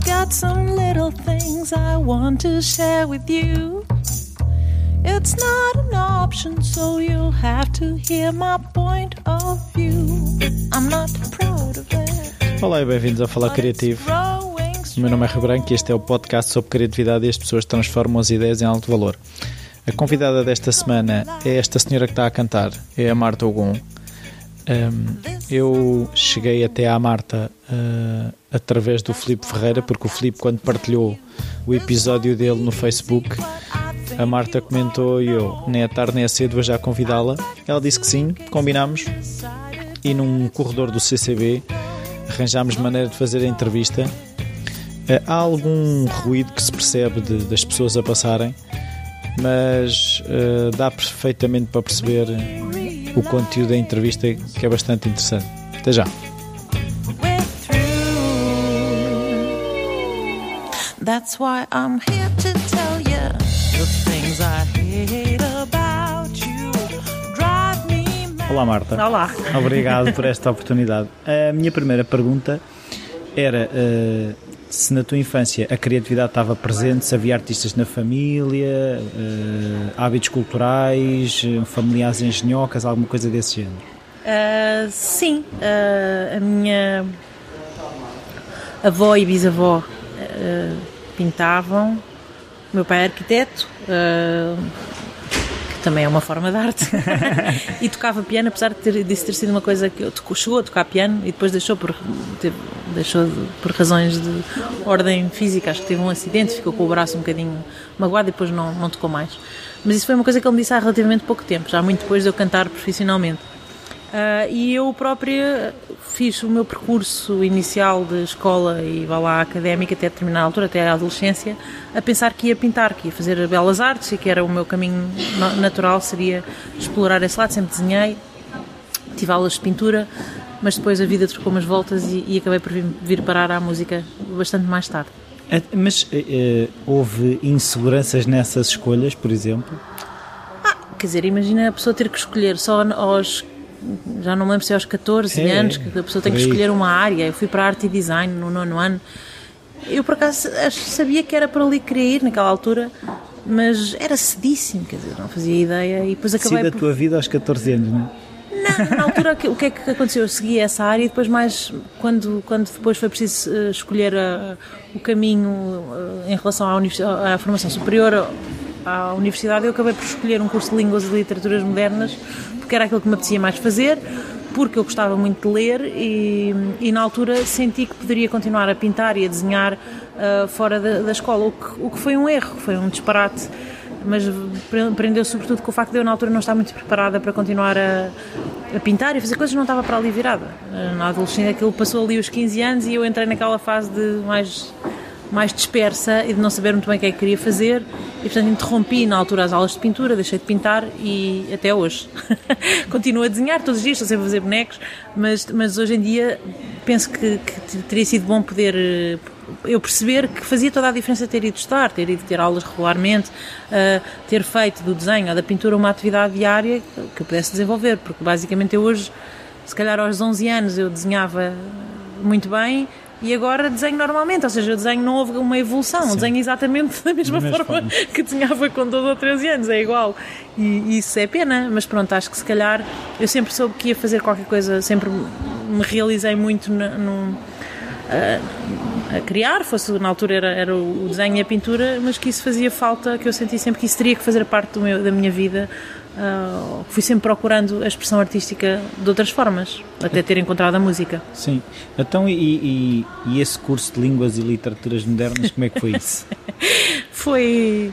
I've got some little things I want to share with you. It's not an option, so you'll have to hear my point of view. I'm not proud of that. Olá e bem-vindos ao Falar Criativo. O meu nome é Rui Branco e este é o podcast sobre criatividade e as pessoas transformam as ideias em alto valor. A convidada desta semana é esta senhora que está a cantar, é a Marta Ogum. Um, eu cheguei até à Marta uh, através do Filipe Ferreira, porque o Filipe, quando partilhou o episódio dele no Facebook, a Marta comentou e eu, nem é tarde nem é cedo, vou já convidá-la. Ela disse que sim, combinámos e num corredor do CCB arranjámos maneira de fazer a entrevista. Eh, Há algum ruído que se percebe de- das pessoas a passarem, mas eh, dá perfeitamente para perceber o conteúdo da entrevista que é bastante interessante. Até já. That's why I'm here to tell you the things I hate about you. Drive me mad. Olá Marta. Olá. Obrigado por esta oportunidade. A minha primeira pergunta era eh, se na tua infância a criatividade estava presente, se havia artistas na família, eh, hábitos culturais, familiares engenhocas, alguma coisa desse género. Ah, sim, a minha avó e bisavó pintavam, meu pai é arquiteto, ah, que também é uma forma de arte, e tocava piano, apesar de ter, disso ter sido uma coisa que eu chegou a tocar piano e depois deixou por, teve- deixou de- por razões de ordem física, acho que teve um acidente, ficou com o braço um bocadinho magoado e depois não, não tocou mais. Mas isso foi uma coisa que ele me disse há relativamente pouco tempo, já muito depois de eu cantar profissionalmente. Ah, e eu própria fiz o meu percurso inicial de escola e vá lá académica até determinada altura, até a adolescência, a pensar que ia pintar, que ia fazer belas artes e que era o meu caminho na- natural, seria explorar esse lado. Sempre desenhei, tive aulas de pintura, mas depois a vida trocou umas voltas e, e acabei por vir, vir parar à música bastante mais tarde. Eh, Mas eh, houve inseguranças nessas escolhas, por exemplo? Quer dizer, imagina a pessoa ter que escolher só aos. Já não me lembro se é aos 14 É, anos que a pessoa tem que escolher uma área. Eu fui para arte e design no nono ano. Eu, por acaso, sabia que era para ali que queria ir naquela altura, mas era cedíssimo, quer dizer, não fazia ideia. E depois acabei por. tua vida aos 14 anos, não é? Não, na altura o que é que aconteceu? Eu segui essa área e depois mais quando, quando depois foi preciso eh, escolher a- o caminho eh, em relação à, à formação superior à universidade, eu acabei por escolher um curso de Línguas e Literaturas Modernas porque era aquilo que me apetecia mais fazer, porque eu gostava muito de ler e, e na altura senti que poderia continuar a pintar e a desenhar eh, fora da, da escola, o que, o que foi um erro, foi um disparate mas pre- prendeu sobretudo com o facto de eu na altura não estar muito preparada para continuar a, a pintar e fazer coisas, não estava para ali virada. Eh, Na adolescência aquilo passou ali os 15 anos e eu entrei naquela fase de mais, mais dispersa e de não saber muito bem o que é que queria fazer e portanto interrompi na altura as aulas de pintura, deixei de pintar e até hoje. Continuo a desenhar todos os dias, estou sempre a fazer bonecos, mas, mas hoje em dia penso que, que teria sido bom poder eh, eu perceber que fazia toda a diferença ter ido estudar, ter ido ter aulas regularmente, uh, ter feito do desenho ou da pintura uma atividade diária que eu pudesse desenvolver, porque basicamente eu hoje, se calhar aos 11 anos eu desenhava muito bem e agora desenho normalmente, ou seja, eu desenho não houve uma evolução, eu desenho exatamente da mesma, forma, forma. que desenhava com 12 ou 13 anos, é igual. E, e isso é pena, mas pronto, acho que se calhar eu sempre soube que ia fazer qualquer coisa, sempre me realizei muito na- num a criar, fosse na altura era, era o desenho e a pintura, mas que isso fazia falta, que eu senti sempre que isso teria que fazer parte meu, da minha vida. Ah, fui sempre procurando a expressão artística de outras formas, até ter encontrado a música. Sim. Então, e, e- e esse curso de Línguas e Literaturas Modernas, como é que foi isso? Foi.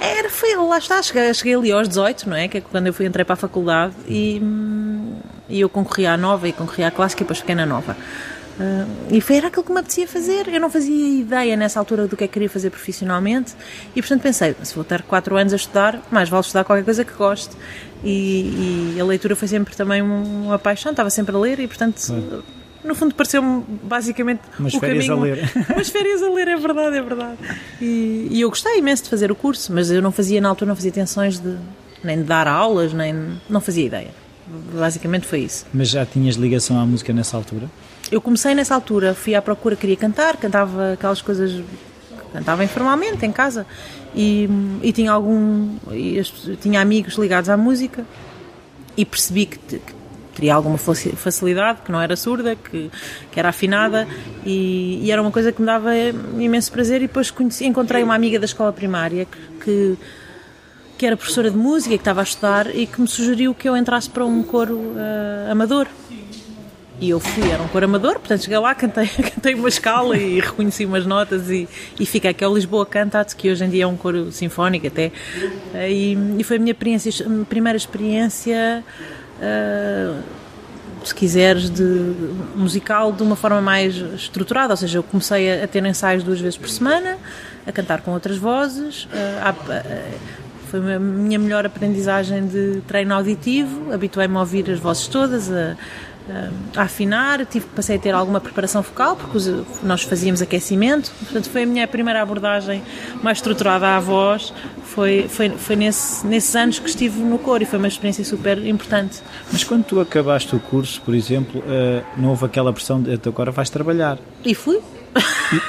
Era, foi, lá está, cheguei, cheguei ali aos 18, não é? Que é quando eu fui, entrei para a faculdade e, hum, e eu concorri à nova e concorri à clássica e depois fiquei na nova. Ah, e foi, era aquilo que me apetecia fazer. Eu não fazia ideia nessa altura do que é que queria fazer profissionalmente e, portanto, pensei: se vou ter 4 anos a estudar, mais vale estudar qualquer coisa que goste. E, e a leitura foi sempre também um- uma paixão, estava sempre a ler e, portanto. No fundo, pareceu-me basicamente Umas o férias a caminho. ler. Umas férias a ler, é verdade, é verdade. E, e eu gostei imenso de fazer o curso, mas eu não fazia, na altura, não fazia tensões de nem de dar aulas, nem. não fazia ideia. Basicamente foi isso. Mas já tinhas ligação à música nessa altura? Eu comecei nessa altura, fui à procura, queria cantar, cantava aquelas coisas, cantava informalmente em casa e, e tinha algum, e tinha amigos ligados à música e percebi que, que teria alguma facilidade, que não era surda, que, que era afinada e, e, era uma coisa que me dava imenso prazer e depois conheci, encontrei uma amiga da escola primária que, que, era professora de música, que estava a estudar e que me sugeriu que eu entrasse para um coro uh, amador. E eu fui, era um coro amador, portanto cheguei lá, cantei, cantei uma escala e reconheci umas notas e, e fiquei, que é o Lisboa Cantat, que hoje em dia é um coro sinfónico até. E, e foi a minha experiência, a primeira experiência uh, se quiseres, de musical de uma forma mais estruturada. Ou seja, eu comecei a, a ter ensaios duas vezes por semana, a cantar com outras vozes. Uh, a, a, foi a minha melhor aprendizagem de treino auditivo. Habituei-me a ouvir as vozes todas, a, a afinar, tive, passei a ter alguma preparação focal, porque nós fazíamos aquecimento, portanto foi a minha primeira abordagem mais estruturada à voz, foi, foi, foi nesse, nesses anos que estive no coro e foi uma experiência super importante. Mas quando tu acabaste o curso, por exemplo, uh, não houve aquela pressão de agora vais trabalhar? E fui.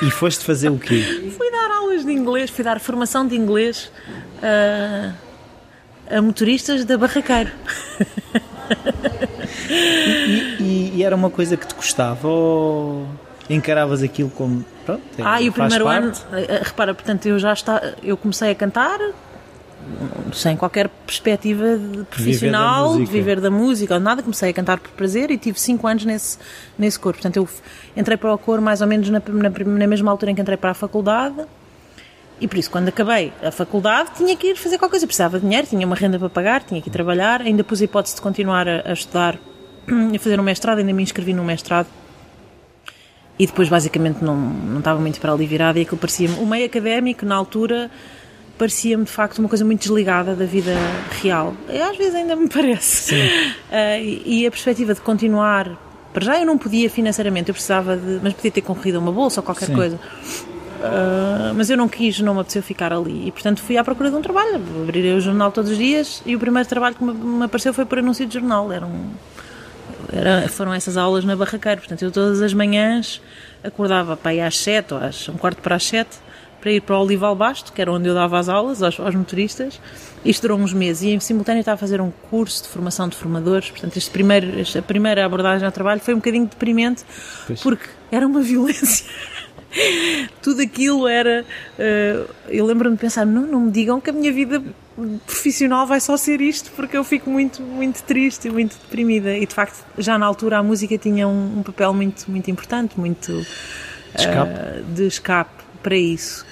E, e foste fazer o quê? fui dar aulas de inglês, fui dar formação de inglês uh, a motoristas da Barraqueiro. E, e, e, era uma coisa que te gostava ou encaravas aquilo como pronto, é, ah, e o primeiro parte? ano eh, eh, repara, portanto eu já está, eu comecei a cantar sem qualquer perspectiva de profissional, viver de viver da música ou nada, comecei a cantar por prazer e tive 5 anos nesse, nesse coro. Portanto, eu entrei para o coro mais ou menos na, na, na mesma altura em que entrei para a faculdade e por isso, quando acabei a faculdade, tinha que ir fazer qualquer coisa. precisava de dinheiro, tinha uma renda para pagar, tinha que ir trabalhar. Ainda pus a hipótese de continuar a, a estudar a fazer um mestrado, ainda me inscrevi no mestrado. E depois, basicamente, não, não estava muito para ali virada. E aquilo parecia-me. O meio académico, na altura, parecia-me de facto uma coisa muito desligada da vida real. E, às vezes ainda me parece. Uh, e, e a perspectiva de continuar. Para já eu não podia financeiramente, eu precisava de. Mas podia ter concorrido a uma bolsa ou qualquer Sim. coisa. Uh, mas eu não quis, não me apeteceu ficar ali e portanto fui à procura de um trabalho. Abrirei o jornal todos os dias e o primeiro trabalho que me, me apareceu foi por anúncio de jornal. Era um, era, foram essas aulas na barraqueira. Portanto, eu todas as manhãs acordava para ir às sete ou às um quarto para as sete para ir para o Olival Basto, que era onde eu dava as aulas aos, aos motoristas. Isto durou uns meses e em simultâneo estava a fazer um curso de formação de formadores. Portanto, este primeiro, esta primeira abordagem ao trabalho foi um bocadinho deprimente pois. porque era uma violência. tudo aquilo era. Uh, eu lembro-me de pensar: não, não me digam que a minha vida profissional vai só ser isto, porque eu fico muito, muito triste e muito deprimida. E de facto, já na altura a música tinha um, um papel muito, muito importante, muito. Uh, escape. de escape para isso.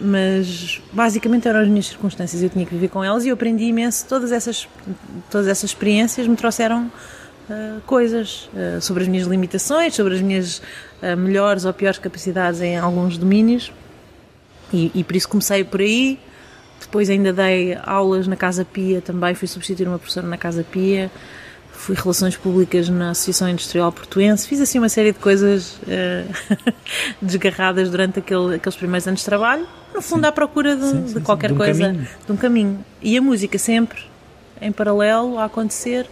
Mas basicamente eram as minhas circunstâncias, eu tinha que viver com elas e eu aprendi imenso. Todas essas, todas essas experiências me trouxeram uh, coisas uh, sobre as minhas limitações, sobre as minhas melhores ou piores capacidades em alguns domínios e, e, por isso comecei por aí. Depois ainda dei aulas na Casa Pia também, fui substituir uma professora na Casa Pia, fui Relações Públicas na Associação Industrial Portuense, fiz assim uma série de coisas desgarradas durante aquele, aqueles primeiros anos de trabalho, no fundo sim. à procura de, sim, sim, de qualquer de um coisa, caminho. de um caminho. E a música sempre em paralelo a acontecer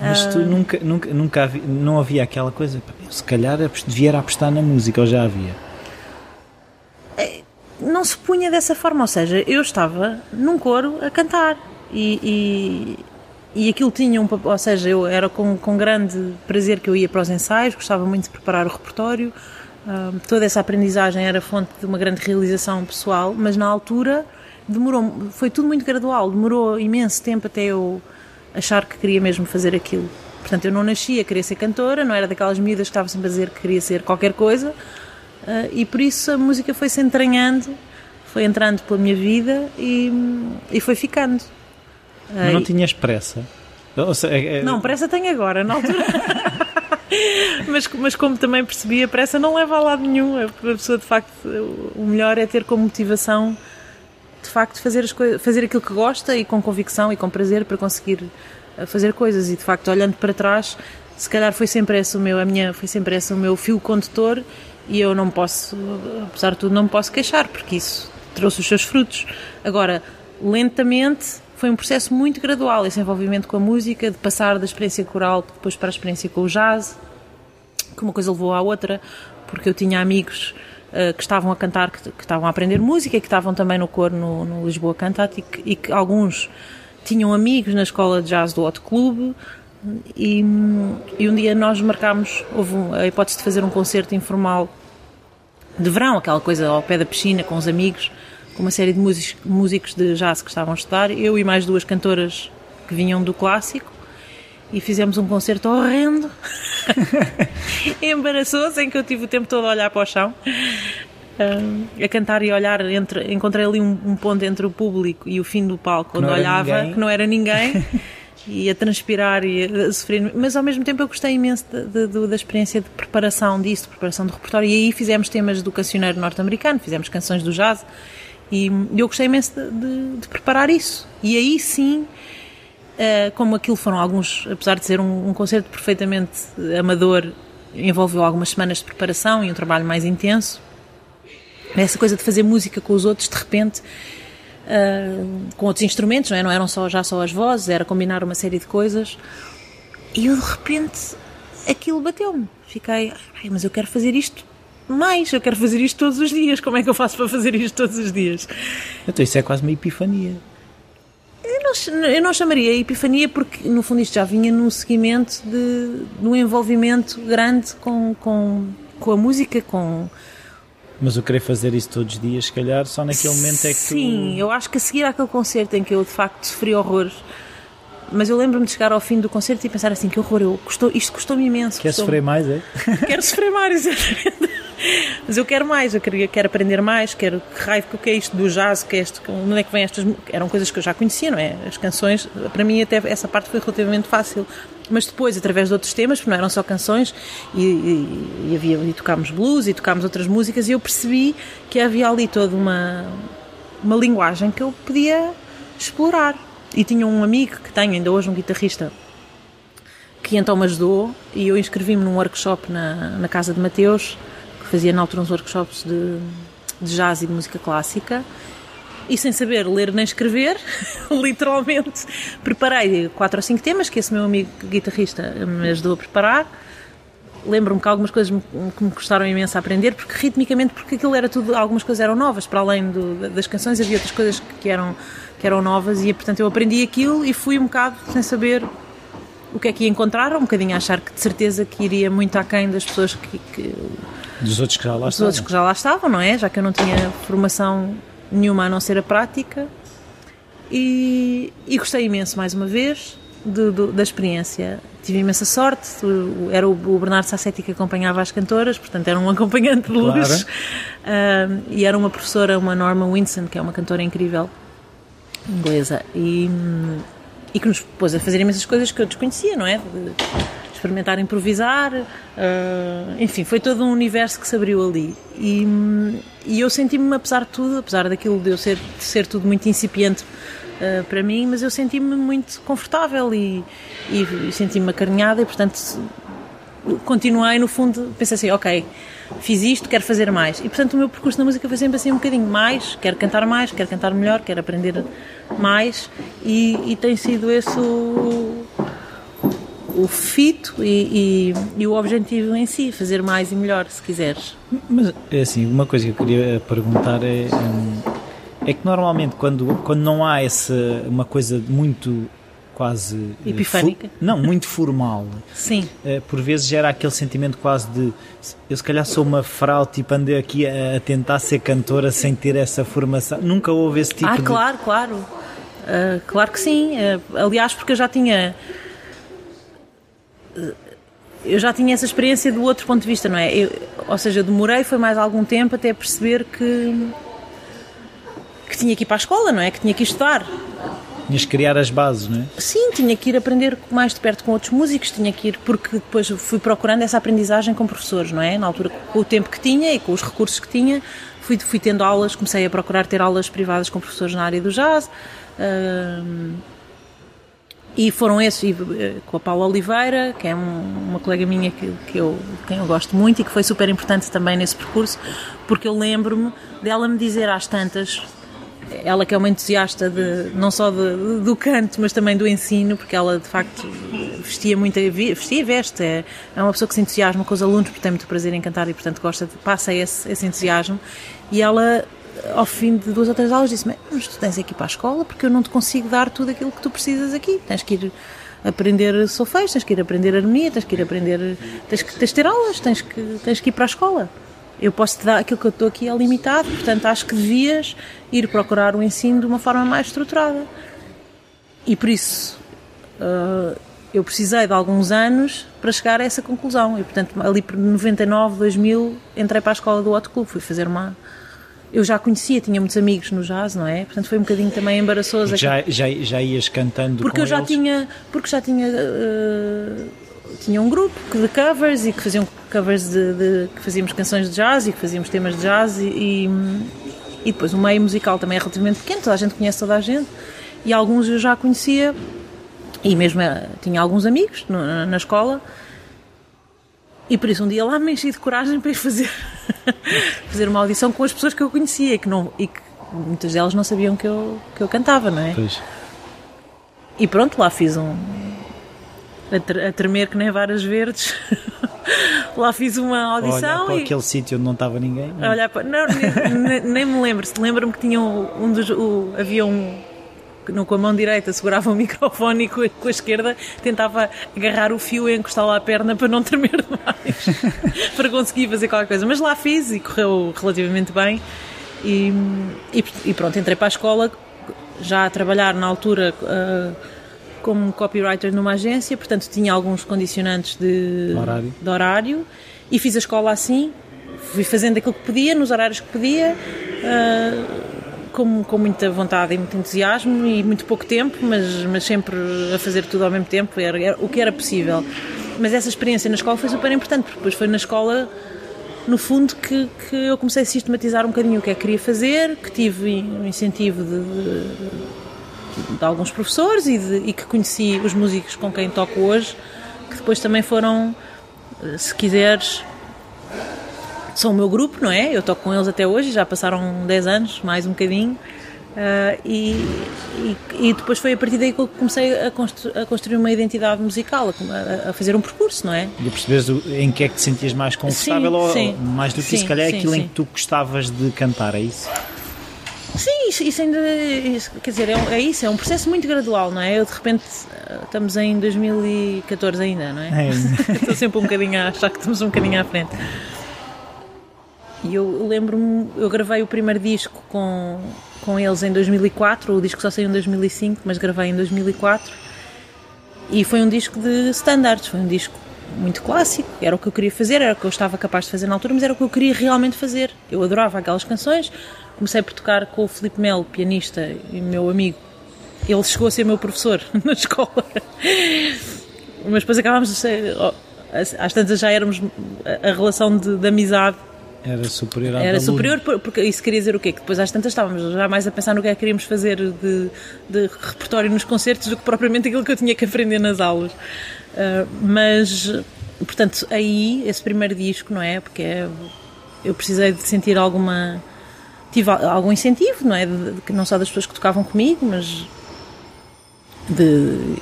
mas tu nunca, nunca, nunca havia, não havia aquela coisa, se calhar devia apostar na música, ou já havia? É, não se punha dessa forma, ou seja, eu estava num coro a cantar e, e, e aquilo tinha um ou seja, eu era com, com grande prazer que eu ia para os ensaios, gostava muito de preparar o repertório, uh, toda essa aprendizagem era fonte de uma grande realização pessoal, mas na altura demorou, foi tudo muito gradual, demorou imenso tempo até eu achar que queria mesmo fazer aquilo. Portanto, eu não nasci a querer ser cantora, não era daquelas miúdas que estava sempre a dizer que queria ser qualquer coisa, uh, e por isso a música foi se entranhando, foi entrando pela minha vida e, e foi ficando. Mas não tinhas pressa? É, é... Não, pressa tenho agora, na altura. mas, mas como também percebi, a pressa não leva a lado nenhum. A pessoa, de facto, o melhor é ter como motivação de facto fazer, as fazer aquilo que gosta e com convicção e com prazer para conseguir eh, fazer coisas. E de facto olhando para trás se calhar foi sempre esse o meu a minha foi sempre esse o meu fio condutor e eu não posso apesar de tudo não me posso queixar porque isso trouxe os seus frutos. Agora lentamente foi um processo muito gradual esse envolvimento com a música de passar da experiência coral depois para a experiência com o jazz que uma coisa levou à outra, porque eu tinha amigos uh, que estavam a cantar, que, que, estavam a aprender música que estavam também no coro no, no Lisboa Cantat e que, e que, alguns tinham amigos na escola de jazz do Hot Club e, e um dia nós marcámos, houve a hipótese de fazer um concerto informal de verão, aquela coisa ao pé da piscina com os amigos, com uma série de músicos, músicos de jazz que estavam a estudar, eu e mais duas cantoras que vinham do clássico e fizemos um concerto horrendo, embaraçoso, em que eu tive o tempo todo a olhar para o chão, uh, a cantar e a olhar, entre, encontrei ali um, um, ponto entre o público e o fim do palco, onde olhava, ninguém. que não era ninguém, e a transpirar e a sofrer, mas ao mesmo tempo eu gostei imenso de, de, da experiência de preparação disso, de preparação de repertório, e aí fizemos temas do cancioneiro norte-americano, fizemos canções do jazz, e eu gostei imenso de, de preparar isso, e aí sim como aquilo foram alguns, apesar de ser um, um, concerto perfeitamente amador, envolveu algumas semanas de preparação e um trabalho mais intenso. Essa coisa de fazer música com os outros, de repente, uh, com outros instrumentos, não, é? não eram só, já só as vozes, era combinar uma série de coisas. E eu, de repente, aquilo bateu-me. Fiquei, mas eu quero fazer isto mais, eu quero fazer isto todos os dias. Como é que eu faço para fazer isto todos os dias? Então, isso é quase uma epifania. Eu não, eu não chamaria epifania porque, no fundo, isto já vinha num seguimento de, de um envolvimento grande com, com, com a música, com... Mas eu querer fazer isso todos os dias, se calhar, só naquele momento é que Sim, tu... eu acho que a seguir àquele concerto em que eu, de facto, sofri horrores, mas eu lembro-me de chegar ao fim do concerto e pensar assim, que horror, eu, custou, isto custou-me imenso. Quer custou sofrer mais, é? Quero sofrer mais, exatamente. Mas eu quero mais, eu quero, quero aprender mais, quero que raio o que é isto do jazz, que é isto, onde é que vem estas. Eram coisas que eu já conhecia, não é? As canções, para mim até essa parte foi relativamente fácil. Mas depois, através de outros temas, porque não eram só canções, e, e, e havia, e tocámos blues e tocámos outras músicas, e eu percebi que havia ali toda uma, uma linguagem que eu podia explorar. E tinha um amigo que tenho, ainda hoje, um guitarrista, que então me ajudou, e eu inscrevi-me num workshop na, na casa de Mateus fazia na altura uns workshops de, de jazz e de música clássica e sem saber ler nem escrever, literalmente, preparei quatro ou cinco temas que esse meu amigo guitarrista me ajudou a preparar. Lembro-me que algumas coisas que me custaram imenso a aprender, porque ritmicamente, porque aquilo era tudo, algumas coisas eram novas, para além do, das canções havia outras coisas que eram, que eram novas e portanto eu aprendi aquilo e fui um bocado sem saber o que é que ia encontrar, um bocadinho a achar que de certeza que iria muito aquém das pessoas que, que dos outros que já lá Dos estavam. outros que já lá estavam, não é? Já que eu não tinha formação nenhuma a não ser a prática. E, e gostei imenso, mais uma vez, da experiência. Tive imensa sorte, era o, Bernardo Sassetti que acompanhava as cantoras, portanto era um acompanhante de luz. Claro. Uh, e era uma professora, uma Norma Winson, que é uma cantora incrível, inglesa, e, e que nos pôs a fazer imensas coisas que eu desconhecia, não é? Experimentar improvisar, uh, enfim, foi todo um universo que se abriu ali. E, e eu senti-me, apesar de tudo, apesar daquilo de eu ser, de ser tudo muito incipiente uh, para mim, mas eu senti-me muito confortável e, e, e senti-me acarinhada e, portanto, continuei, no fundo, pensei assim, ok, fiz isto, quero fazer mais. E, portanto, o meu percurso na música foi sempre assim um bocadinho mais, quero cantar mais, quero cantar melhor, quero aprender mais e, e tem sido esse o, o fito e, e, e, o objetivo em si, fazer mais e melhor, se quiseres. Mas, é assim, uma coisa que eu queria perguntar é, é que normalmente quando, quando não há essa, uma coisa muito quase... Eh, Epifânica? não, muito formal. Sim. Eh, por vezes gera aquele sentimento quase de eu se calhar sou uma fraude, tipo andei aqui a, a tentar ser cantora sem ter essa formação. Nunca houve esse tipo ah, de... Ah, claro, claro. Uh, claro que sim. Uh, aliás, porque eu já tinha eu já tinha essa experiência do outro ponto de vista, não é? Eu, ou seja, eu demorei, foi mais algum tempo até perceber que, que tinha que ir para a escola, não é? Que tinha que estudar. Tinhas que criar as bases, não é? Sim, tinha que ir aprender mais de perto com outros músicos, tinha que ir, porque depois fui procurando essa aprendizagem com professores, não é? Na altura, com o tempo que tinha e com os recursos que tinha, fui, fui tendo aulas, comecei a procurar ter aulas privadas com professores na área do jazz. Uh, e foram esses, eh, com a Paula Oliveira, que é um, uma colega minha que, que eu, quem eu gosto muito e que foi super importante também nesse percurso, porque eu lembro-me dela me dizer às tantas, ela que é uma entusiasta de, não só de, do canto, mas também do ensino, porque ela de facto vestia muito, vestia e veste, é, é uma pessoa que se entusiasma com os alunos, porque tem muito prazer em cantar e, portanto, gosta de, passa esse, esse entusiasmo. E ela, ao fim de duas ou três aulas, disse-me: Mas tu tens aqui para a escola porque eu não te consigo dar tudo aquilo que tu precisas aqui. Tens que ir aprender solfejo, tens que ir aprender harmonia, tens que ir aprender. tens que, tens ter aulas, tens que, tens que ir para a escola. Eu posso te dar aquilo que eu estou aqui é limitado, portanto acho que devias ir procurar o ensino de uma forma mais estruturada. E por isso uh, eu precisei de alguns anos para chegar a essa conclusão. E portanto, ali por 99, 2000, entrei para a escola do Hot Club, fui fazer uma. Eu já conhecia, tinha muitos amigos no jazz, não é? Portanto, foi um bocadinho também embaraçoso. Já, já, já ias cantando porque eu já eles? tinha Porque já tinha. Uh, tinha um grupo de covers e que faziam covers de, de, que fazíamos canções de jazz e que fazíamos temas de jazz e, e, e depois o meio musical também é relativamente pequeno, toda a gente conhece toda a gente e alguns eu já conhecia e mesmo eh, tinha alguns amigos na escola e por isso um dia lá me enchi de coragem para ir fazer, fazer uma audição com as pessoas que eu conhecia e que, não, e que muitas delas não sabiam que eu, que eu cantava, não é? Pois. E pronto, lá fiz um. a, tremer que nem varas verdes. lá fiz uma audição. Olhar para e aquele sítio onde não estava ninguém. a olhar para. Não, nem, nem- nem me lembro. Lembro-me que tinha um, um dos. o- havia um. No- com a mão direita segurava o microfone e com a, com a esquerda tentava agarrar o fio e encostá-lo à perna para não tremer demais. para conseguir fazer qualquer coisa. Mas lá fiz e correu relativamente bem. E, e, e pronto, entrei para a escola já a trabalhar na altura. ah, como copywriter numa agência, portanto tinha alguns condicionantes de Horário. de horário e fiz a escola assim, fui fazendo aquilo que podia, nos horários que podia, ah, com, com muita vontade e muito entusiasmo e muito pouco tempo, mas, mas sempre a fazer tudo ao mesmo tempo, era, era o que era possível. Mas essa experiência na escola foi super importante, porque depois foi na escola, no fundo, que, que eu comecei a sistematizar um bocadinho o que é que queria fazer, que tive um incentivo de, de- de alguns professores e, de- e que conheci os músicos com quem toco hoje, que depois também foram, se quiseres, são o meu grupo, não é? Eu toco com eles até hoje, já passaram 10 anos, mais um bocadinho. ah, e, e, e depois foi a partir daí que eu comecei a, constru- a construir uma identidade musical, a, a fazer um percurso, não é? E a perceberes em que é que te sentias mais confortável Sim, ou sim. mais do que Sim, se calhar, sim, aquilo em que tu gostavas de cantar, é isso? Sim, isso, isso ainda. isso- quer dizer, é, é isso, é um processo muito gradual, não é? Eu de repente. ah, Estamos em 2014 ainda, não é? É. Estou sempre um bocadinho a achar que estamos um bocadinho à frente. E eu lembro-me, eu gravei o primeiro disco com, com eles em 2004, o disco só saiu em 2005, mas gravei em 2004. E foi um disco de standards, foi um disco muito clássico, era o que eu queria fazer, era o que eu estava capaz de fazer na altura, mas era o que eu queria realmente fazer. Eu adorava aquelas canções, comecei por tocar com o Filipe Melo, pianista e meu amigo. Ele chegou a ser meu professor na escola. Mas depois acabámos de ser, às tantas já éramos, a relação de, de amizade Era superior à era superior, por- porque isso queria dizer o quê? Que depois às tantas estávamos já mais a pensar no que é que queríamos fazer de, de repertório nos concertos do que propriamente aquilo que eu tinha que aprender nas aulas. Ah, mas, portanto, aí, esse primeiro disco, não é? Porque é- eu precisei de sentir alguma. tive al- algum incentivo, não é? De- de- não só das pessoas que tocavam comigo, mas de,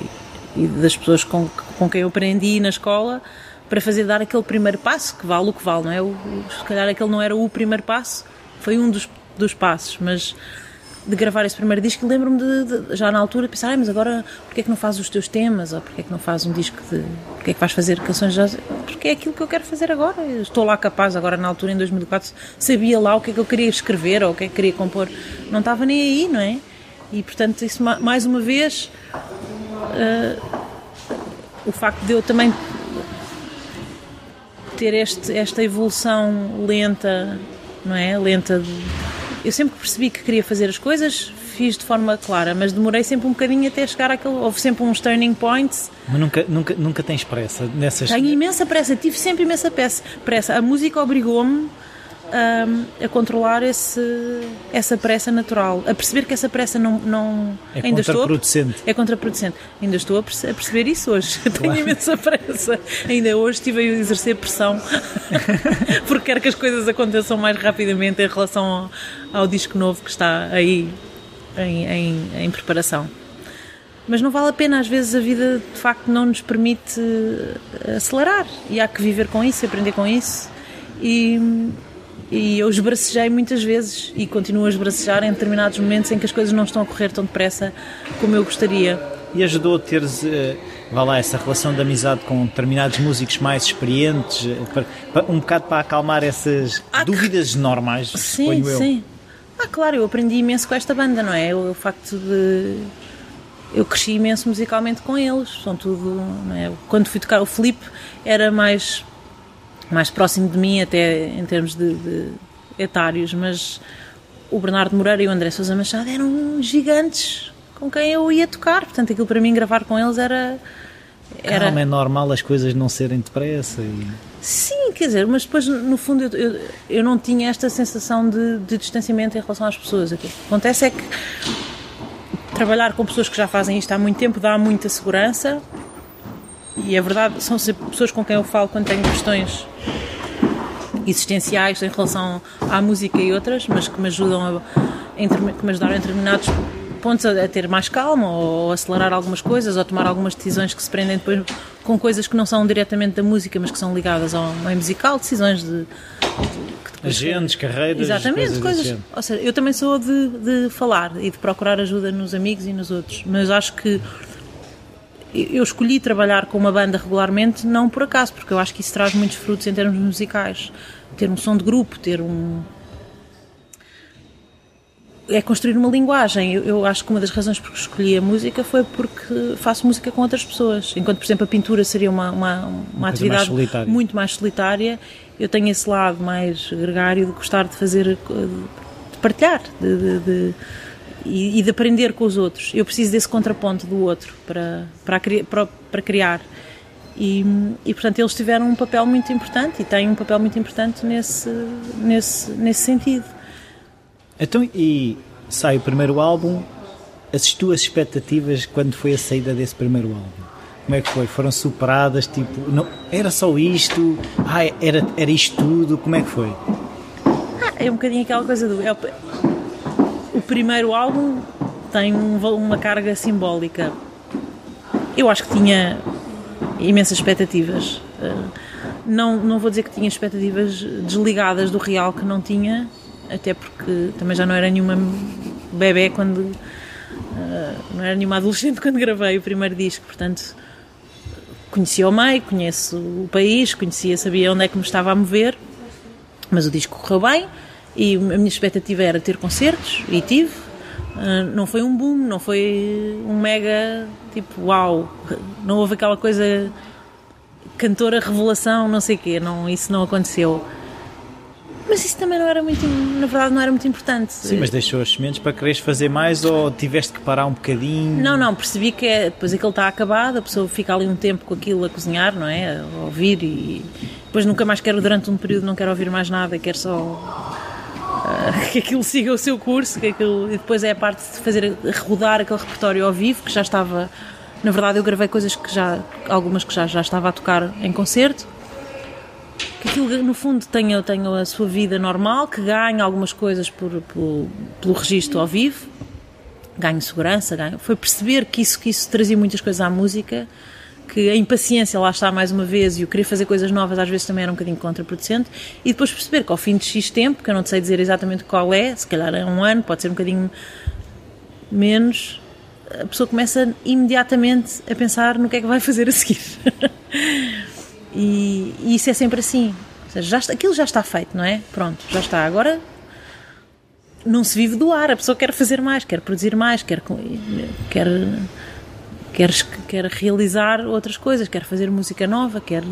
e das pessoas com, com quem eu aprendi na escola para fazer dar aquele primeiro passo, que vale o que vale, não é? O, se calhar aquele não era o primeiro passo, foi um dos, dos passos, mas de gravar esse primeiro disco, lembro-me de, de- já na altura pensar, "Ai, mas agora porque é que não fazes os teus temas, ou porque é que não fazes um disco de. porque é que vais fazer canções jazz? Porque é aquilo que eu quero fazer agora. Eu estou lá capaz, agora na altura, em 2004, sabia lá o que é que eu queria escrever ou o que é que queria compor. Não estava nem aí, não é? E portanto, isso ma- mais uma vez o facto de eu também ter este, esta evolução lenta, não é? Lenta. De... Eu sempre percebi que queria fazer as coisas, fiz de forma clara, mas demorei sempre um bocadinho até chegar àquele. Houve sempre uns turning points. Mas nunca, nunca, nunca tens pressa nessas. Tenho imensa pressa, tive sempre imensa pressa. pressa. A música obrigou-me hum, a controlar esse, essa pressa natural, a perceber que essa pressa não. não É ainda estou a- contraproducente. é contraproducente. Ainda estou a, perce- a perceber isso hoje. Tenho imensa pressa. Ainda hoje estive a exercer pressão porque quero que as coisas aconteçam mais rapidamente em relação ao, ao disco novo que está aí em, em- em preparação. mas não vale a pena, às vezes a vida de facto não nos permite eh, acelerar e há que viver com isso, aprender com isso. E, e eu esbracejei muitas vezes e continuo a esbracejar em determinados momentos em que as coisas não estão a correr tão depressa como eu gostaria. E ajudou a teres, uh, vá lá, essa relação de amizade com determinados músicos mais experientes, para, um bocado para acalmar essas ah, dúvidas normais, sim, eu. Sim, Ah, claro, eu aprendi imenso com esta banda, não é? O, o facto de eu cresci imenso musicalmente com eles. São tudo. É? Quando fui tocar o Felipe era mais, mais próximo de mim, até em termos de, de etários, mas o Bernardo Moreira e o André Sousa Machado eram gigantes com quem eu ia tocar. Portanto, aquilo para mim gravar com eles era. era... Calma, é normal as coisas não serem depressa. E... Sim, quer dizer, mas depois no fundo eu, eu, eu não tinha esta sensação de, de distanciamento em relação às pessoas. O que acontece é que trabalhar com pessoas que já fazem isto há muito tempo dá muita segurança e é verdade, são pessoas com quem eu falo quando tenho questões existenciais em relação à música e outras, mas que me ajudam a, que me ajudaram em determinados pontos a, a, ter mais calma ou, acelerar algumas coisas ou tomar algumas decisões que se prendem depois com coisas que não são diretamente da música, mas que são ligadas ao meio musical, decisões de, de agentes, carreiras, exatamente, coisas. coisas ou seja, eu também sou de, de falar e de procurar ajuda nos amigos e nos outros, mas acho que eu escolhi trabalhar com uma banda regularmente não por acaso, porque eu acho que isso traz muitos frutos em termos musicais. Ter um som de grupo, ter um, é construir uma linguagem. Eu, eu, acho que uma das razões por que escolhi a música foi porque faço música com outras pessoas. Enquanto, por exemplo, a pintura seria uma, uma, uma, uma atividade mais muito mais solitária, eu tenho esse lado mais gregário de gostar de fazer, de partilhar, de, de, de e, e, de aprender com os outros. Eu preciso desse contraponto do outro para, para, para, para criar. E, e, portanto eles tiveram um papel muito importante e têm um papel muito importante nesse, nesse, nesse sentido. Então, e sai o primeiro álbum, as tuas expectativas quando foi a saída desse primeiro álbum? Como é que foi? Foram superadas? Tipo, não, era só isto? Ah, era, era isto tudo? Como é que foi? Ah, é um bocadinho aquela coisa do. É o, primeiro álbum tem um, uma carga simbólica. Eu acho que tinha imensas expectativas. Ah, não, não vou dizer que tinha expectativas desligadas do real que não tinha, até porque também já não era nenhuma bebê quando. Uh, não era nenhuma adolescente quando gravei o primeiro disco, portanto conhecia o meio, conheço o país, conhecia, sabia onde é que me estava a mover, mas o disco correu bem e a minha expectativa era ter concertos e tive. Uh, não foi um boom, não foi um mega tipo uau, não houve aquela coisa cantora revelação, não sei o quê, não, isso não aconteceu. Mas isso também não era muito, na verdade, não era muito importante. Sim, mas deixou as sementes para quereres fazer mais ou tiveste que parar um bocadinho? Não, não, percebi que é, depois aquilo está acabado, a pessoa fica ali um tempo com aquilo a cozinhar, não é? A ouvir e depois nunca mais quero, durante um período, não quero ouvir mais nada, quero só que aquilo siga o seu curso, que aquilo, e depois é a parte de fazer, rodar aquele repertório ao vivo, que já estava, na verdade, eu gravei coisas que já, algumas que já, já estava a tocar em concerto que aquilo no fundo tenha, tenha a sua vida normal, que ganhe algumas coisas por, por, pelo registro ao vivo, ganhe segurança, ganhe. foi perceber que isso, que isso trazia muitas coisas à música, que a impaciência lá está mais uma vez e o querer fazer coisas novas às vezes também era um bocadinho contraproducente e depois perceber que ao fim de X tempo, que eu não sei dizer exatamente qual é, se calhar é um ano, pode ser um bocadinho menos, a pessoa começa imediatamente a pensar no que é que vai fazer a seguir. E, e isso é sempre assim. Seja, já está, aquilo já está feito, não é? Pronto, já está. Agora não se vive do ar, a pessoa quer fazer mais, quer produzir mais, quer, quer, quer, quer realizar outras coisas, quer fazer música nova, quer.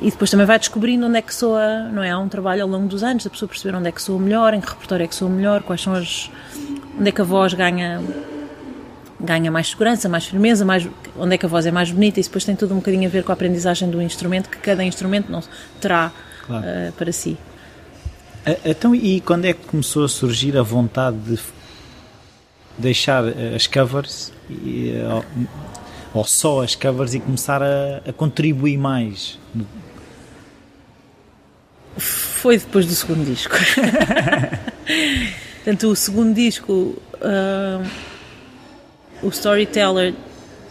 E depois também vai descobrindo onde é que soa, não é? Há um trabalho ao longo dos anos da pessoa perceber onde é que soa melhor, em que repertório é que soa melhor, quais são as. onde é que a voz ganha ganha mais segurança, mais firmeza, mais, onde é que a voz é mais bonita, e depois tem tudo um bocadinho a ver com a aprendizagem do instrumento, que cada instrumento não terá claro. uh, para si. Então, e quando é que começou a surgir a vontade de deixar as covers, e, eh, ou, ou só as covers, e começar a, a contribuir mais? Foi depois do segundo disco. Portanto, o segundo disco. Uh, o storyteller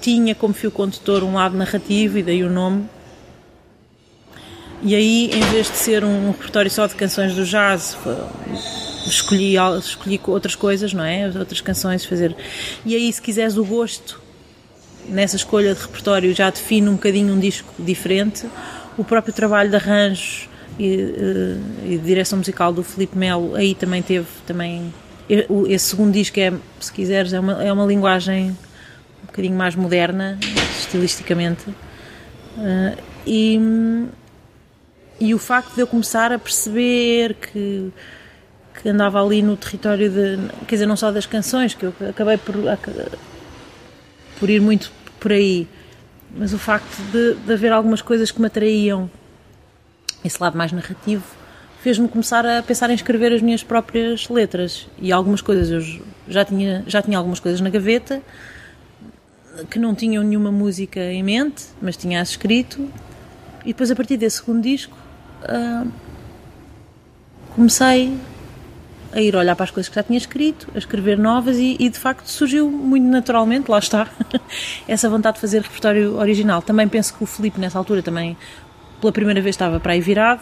tinha como fio condutor um lado narrativo e daí o nome. E aí, em vez de ser um repertório só de canções do jazz, escolhi, escolhi outras coisas, não é? Outras canções, fazer. E aí, se quiseres o gosto nessa escolha de repertório, já define um bocadinho um disco diferente. O próprio trabalho de arranjos e, eh, e de direção musical do Felipe Melo, aí também teve também esse segundo disco é, se quiseres, é uma, é uma linguagem um bocadinho mais moderna, estilisticamente. Uh, e, e o facto de eu começar a perceber que, que andava ali no território de. quer dizer, não só das canções, que eu acabei por, por ir muito por aí, mas o facto de, de haver algumas coisas que me atraíam, esse lado mais narrativo, fez-me começar a pensar em escrever as minhas próprias letras. E algumas coisas, eu já tinha, já tinha algumas coisas na gaveta que não tinham nenhuma música em mente, mas tinha as escrito. E depois, a partir desse segundo disco, uh, comecei a ir olhar para as coisas que já tinha escrito, a escrever novas e, e de facto surgiu muito naturalmente, lá está, essa vontade de fazer repertório original. Também penso que o Felipe nessa altura também pela primeira vez estava para aí virado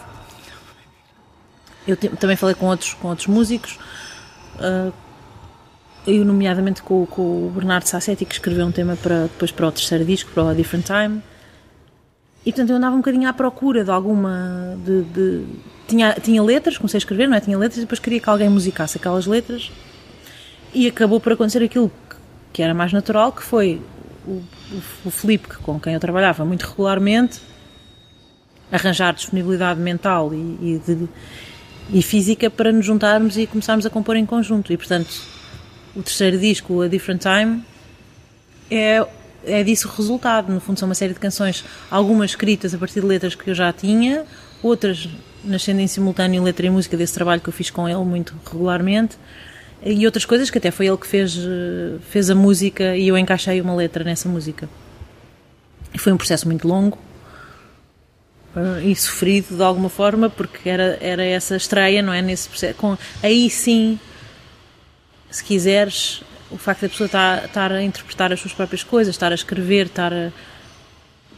eu te, também falei com outros, com outros músicos, uh, eu nomeadamente com, com, o Bernardo Sassetti, que escreveu um tema para, depois para o terceiro disco, para o A Different Time. E portanto eu andava um bocadinho à procura de alguma. De, de, tinha, tinha letras, comecei a escrever, não é? Tinha letras e depois queria que alguém musicasse aquelas letras. E acabou por acontecer aquilo que, era mais natural, que foi o, o, o Felipe, com quem eu trabalhava muito regularmente, arranjar disponibilidade mental e, e de, e física para nos juntarmos e começarmos a compor em conjunto. E portanto, o terceiro disco, A Different Time, é, é disso o resultado. No fundo, são uma série de canções, algumas escritas a partir de letras que eu já tinha, outras nascendo em simultâneo letra e música desse trabalho que eu fiz com ele muito regularmente, e outras coisas que até foi ele que fez, fez a música e eu encaixei uma letra nessa música. E foi um processo muito longo, uh, e sofrido de alguma forma, porque era, era essa estreia, não é? Nesse processo. Com, aí sim, se quiseres, o facto da pessoa estar, estar a interpretar as suas próprias coisas, estar a escrever, estar a,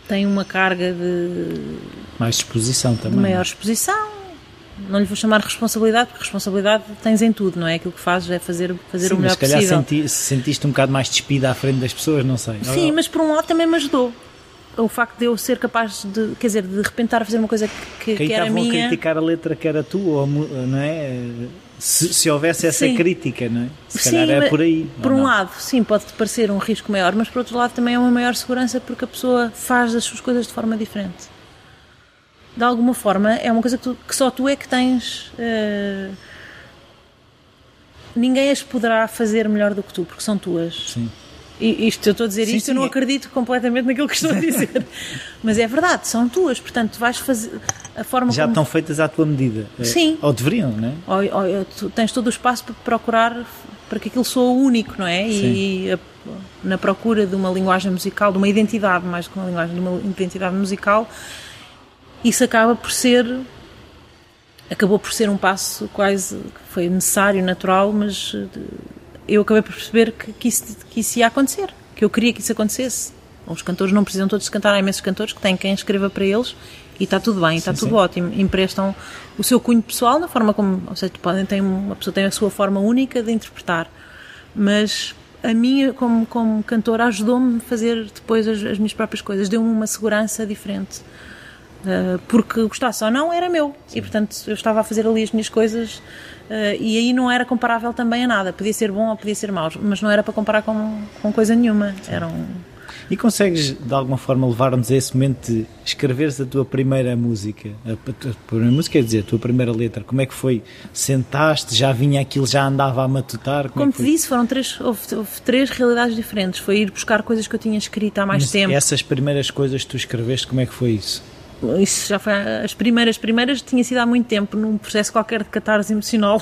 tem uma carga de. Mais exposição também. De maior exposição. Não lhe vou chamar responsabilidade, porque responsabilidade tens em tudo, não é? Aquilo que fazes é fazer, fazer Sim, o melhor mas se calhar possível. Senti, sentiste um bocado mais despida à frente das pessoas, não sei. Sim, mas por um lado também me ajudou o facto de eu ser capaz de, quer dizer, de repente estar a fazer uma coisa que, que, que era minha. a criticar a letra que era tua, não é? Se, se houvesse essa sim. crítica, não é? Se sim, calhar é por aí. Por um lado, sim, pode-te parecer um risco maior, mas por outro lado também é uma maior segurança porque a pessoa faz as suas coisas de forma diferente. De alguma forma, é uma coisa que, tu, que só tu é que tens. Uh, ninguém as poderá fazer melhor do que tu, porque são tuas. Sim. E isto, eu estou a dizer sim, isto, sim. eu não acredito completamente naquilo que estou a dizer. Mas é verdade, são tuas, portanto, vais fazer a forma Já como... estão feitas à tua medida. É, sim. Ou deveriam, não é? Ou, ou, tu tens todo o espaço para procurar para que aquilo soa único, não é? Sim. E a, na procura de uma linguagem musical, de uma identidade, mais que uma linguagem, de uma identidade musical, isso acaba por ser acabou por ser um passo quase foi necessário, natural, mas eu acabei por perceber que, que, isso, que isso ia acontecer, que eu queria que isso acontecesse. Os cantores não precisam todos cantar, há imensos cantores que têm quem escreva para eles e está tudo bem, está tudo sim. ótimo. Emprestam o seu cunho pessoal na forma como, ou seja, podem ter uma pessoa tem a sua forma única de interpretar, mas a minha como como cantora ajudou-me a fazer depois as, as minhas próprias coisas, deu-me uma segurança diferente. Uh, porque gostasse ou não, era meu. Sim. E portanto eu estava a fazer ali as minhas coisas uh, e aí não era comparável também a nada. Podia ser bom ou podia ser mau, mas não era para comparar com, com coisa nenhuma. Era um... E consegues de alguma forma levar-nos a esse momento de escreveres a tua primeira música? A, tua primeira música quer dizer, a tua primeira letra. Como é que foi? Sentaste, já vinha aquilo, já andava a matutar? Como, Como é te disse, foram três, houve, houve, três realidades diferentes. Foi ir buscar coisas que eu tinha escrito há mais mas tempo. Essas primeiras coisas que tu escreveste, como é que foi isso? isso já foi as primeiras primeiras tinha sido há muito tempo num processo qualquer de catarse emocional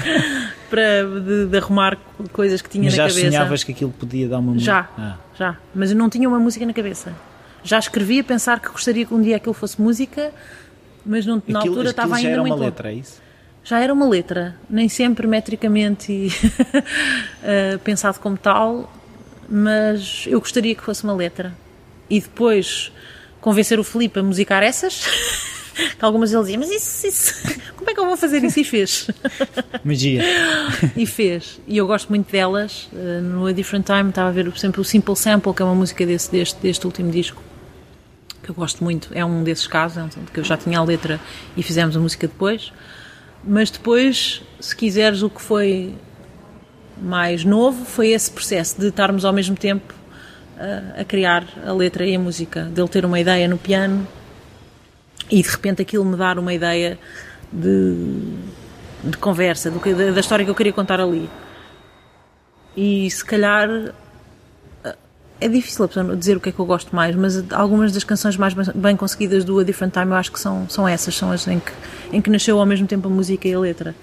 para de, de, arrumar coisas que tinha mas na cabeça. Já sonhavas que aquilo podia dar uma música? Já, ah. Já, mas eu não tinha uma música na cabeça. Já escrevia pensar que gostaria que um dia aquilo fosse música, mas não, na altura estava ainda já era muito uma letra, é isso? Já era uma letra, nem sempre metricamente uh, pensado como tal, mas eu gostaria que fosse uma letra. E depois convencer o Felipe a musicar essas. que algumas ele dizia, mas isso, isso, como é que eu vou fazer isso? E fez. Magia. e fez. E eu gosto muito delas. Uh, no A Different Time estava a ver, por exemplo, o Simple Sample, que é uma música desse, deste, deste último disco, que eu gosto muito. É um desses casos, é que eu já tinha a letra e fizemos a música depois. Mas depois, se quiseres, o que foi mais novo foi esse processo de estarmos ao mesmo tempo a, a criar a letra e a música, dele ter uma ideia no piano e de repente aquilo me dar uma ideia de, de conversa, do da, da história que eu queria contar ali. E se calhar é difícil a pessoa dizer o que é que eu gosto mais, mas algumas das canções mais bem conseguidas do A Different Time eu acho que são, são essas, são as em que, em que nasceu ao mesmo tempo a música e a letra.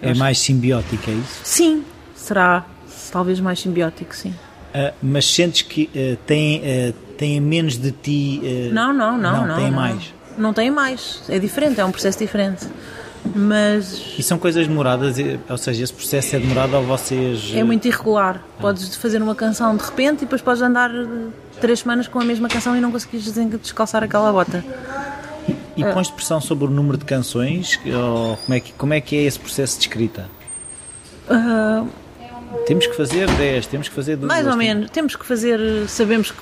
É mais simbiótica, é isso? Sim, será talvez mais simbiótico, sim. Uh, mas sentes que uh, tem, uh, tem menos de ti? não, não, não, não. Não, tem não. mais? Não tem mais, é diferente, é um processo diferente. Mas. E são coisas demoradas, ou seja, esse processo é demorado ou vocês. É muito irregular. Ah. Podes fazer uma canção de repente e depois podes andar três semanas com a mesma canção e não conseguires descalçar aquela bota. E pões pressão sobre o número de canções? Ou como, é que, como é que é esse processo de escrita? Uh, temos que fazer 10, temos que fazer 12. Mais ou menos, temos que fazer, sabemos que,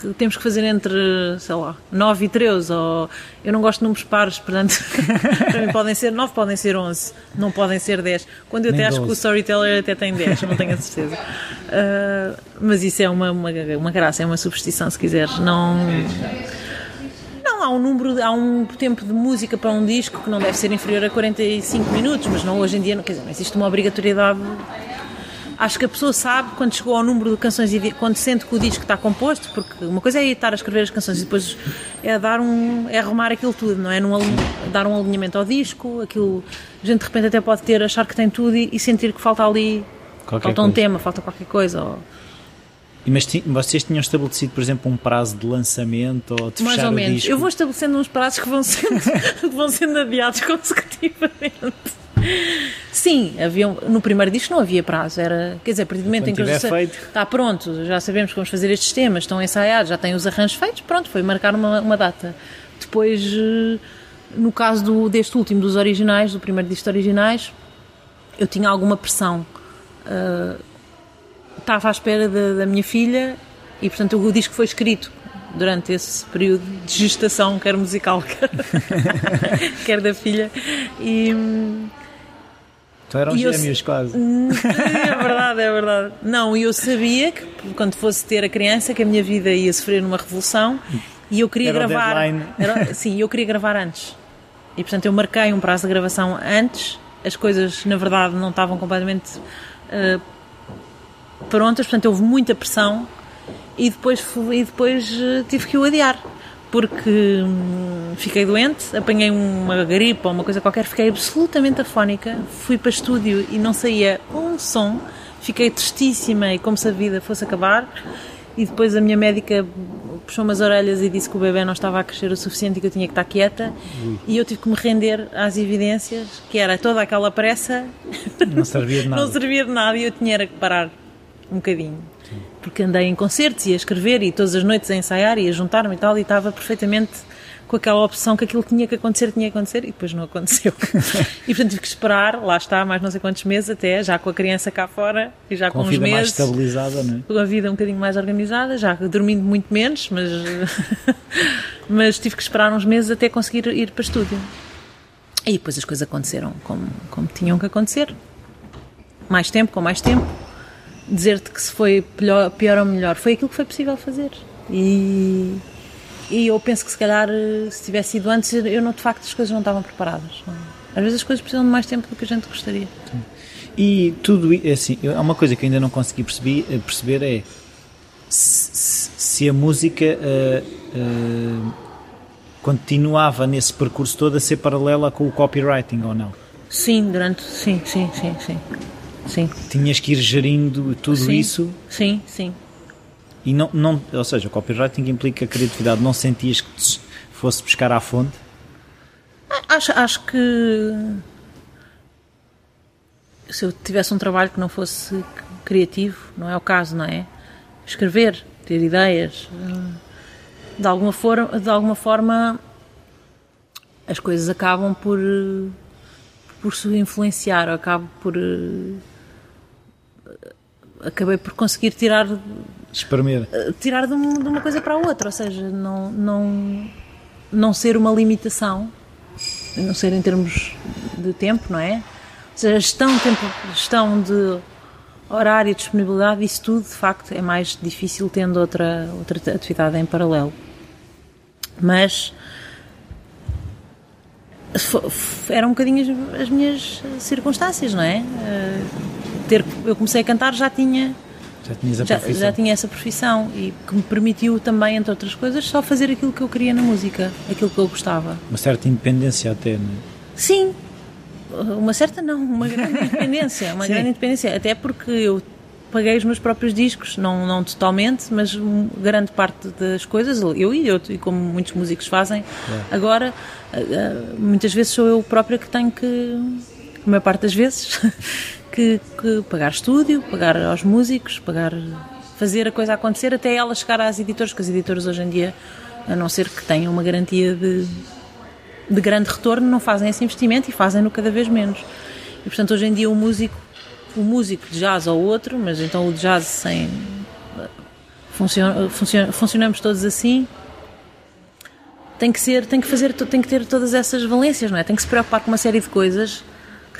que, temos que fazer entre, sei lá, 9 e 13, ou eu não gosto de números pares, portanto, para mim podem ser 9, podem ser 11, não podem ser 10. Quando eu Nem até 12. acho que o Storyteller até tem 10, não tenho a certeza. Uh, mas isso é uma, uma, uma graça, é uma superstição, se quiseres. Não há um número, há um tempo de música para um disco que não deve ser inferior a 45 minutos, mas não hoje em dia, não, quer dizer, não existe uma obrigatoriedade. Acho que a pessoa sabe quando chegou ao número de canções e quando sente que o disco está composto, porque uma coisa é estar a escrever as canções e depois é dar um é arrumar aquilo tudo, não é? Num, dar um alinhamento ao disco, aquilo a gente de repente até pode ter achar que tem tudo e, e sentir que falta ali qualquer falta um tema, falta qualquer coisa. Ou, mas vocês tinham estabelecido, por exemplo, um prazo de lançamento ou de Mais fechar ou menos. Disco? Eu vou estabelecendo uns prazos que vão sendo, que vão sendo adiados consecutivamente. Sim, havia, no primeiro disco não havia prazo, era, quer dizer, a partir do momento em que está pronto, já sabemos que vamos fazer estes temas, estão ensaiados, já têm os arranjos feitos, pronto, foi marcar uma, uma data. Depois, eh, no caso do, deste último, dos originais, do primeiro disco de originais, eu tinha alguma pressão. Uh, estava à espera da, da minha filha e, portanto, o disco foi escrito durante esse período de gestação, quer musical, quer, quer da filha. E, então eram gêmeos eu, quase. É verdade, é verdade. Não, eu sabia que quando fosse ter a criança que a minha vida ia sofrer numa revolução e eu queria era gravar. Era, sim, eu queria gravar antes. E portanto eu marquei um prazo de gravação antes. As coisas, na verdade, não estavam completamente uh, prontas, portanto houve muita pressão e depois, e depois eh, tive que o adiar porque hum, fiquei doente, apanhei uma gripe ou uma coisa qualquer, fiquei absolutamente afónica, fui para estúdio e não saía um som, fiquei tristíssima e como se a vida fosse acabar. E depois a minha médica puxou umas orelhas e disse que o bebê não estava a crescer o suficiente e que eu tinha que estar quieta. Ui. E eu tive que me render às evidências, que era toda aquela pressa. Não servia de nada. não servia de nada e eu tinha que parar um bocadinho. Porque andei em concertos e a escrever e todas as noites a ensaiar e a juntar-me e tal, e estava perfeitamente com aquela opção que aquilo tinha que acontecer, tinha que acontecer, e depois não aconteceu. e portanto tive que esperar, lá está, mais não sei quantos meses até, já com a criança cá fora e já com, com uns meses. mais estabilizada, não é? Com a vida um bocadinho mais organizada, já dormindo muito menos, mas, mas tive que esperar uns meses até conseguir ir para estúdio. E depois as coisas aconteceram como, como tinham que acontecer. Mais tempo, com mais tempo dizer-te que se foi pior, pior ou melhor, foi aquilo que foi possível fazer. E, e eu penso que se calhar se tivesse sido antes, eu não, de facto as coisas não estavam preparadas. Às vezes as coisas precisam de mais tempo do que a gente gostaria. Sim. E tudo assim, há uma coisa que ainda não consegui perceber, eh, perceber é se, se a música uh, uh, continuava nesse percurso todo a ser paralela com o copywriting ou não? Sim, durante. Sim, sim, sim, sim. Sim. Tinhas que ir gerindo tudo sim, isso. Sim, sim. E não, não, ou seja, o copywriting implica criatividade. Não sentias que fosse buscar à fonte? Acho, acho que se eu tivesse um trabalho que não fosse criativo, não é o caso, não é? escrever, ter ideias. De alguma, forma, de alguma forma, as coisas acabam por, por se influenciar, acabo por. Acabei por conseguir tirar Espremer. tirar de, um- de uma coisa para a outra, ou seja, não, não, não ser uma limitação, não ser em termos de tempo, não é? Ou seja, gestão, de tempo, gestão de horário e disponibilidade, isso tudo, de facto, é mais difícil tendo outra, outra atividade em paralelo. Mas eram um bocadinho as, as minhas circunstâncias, não é? Eh, ter, eu comecei a cantar, já tinha Já já, já tinha essa profissão e que me permitiu também, entre outras coisas, só fazer aquilo que eu queria na música, aquilo que eu gostava. Uma certa independência até, não é? Sim, uma certa não, uma grande independência, uma Sim. grande independência, até porque eu paguei os meus próprios discos, não, não totalmente, mas grande parte das coisas, eu e eu, e como muitos músicos fazem, agora, ah, ah, muitas vezes sou eu própria que tenho que, a maior parte das vezes, que, que pagar estúdio, pagar aos músicos, pagar, fazer a coisa acontecer até ela chegar às editoras, porque as editoras hoje em dia, a não ser que tenham uma garantia de, de grande retorno, não fazem esse investimento e fazem-no cada vez menos. E portanto, hoje em dia, o músico, o músico de jazz ou outro, mas então o de jazz sem. Funciona, funciona, funcionamos todos assim. Tem que ser, tem que fazer, tem que ter todas essas valências, não é? Tem que se preocupar com uma série de coisas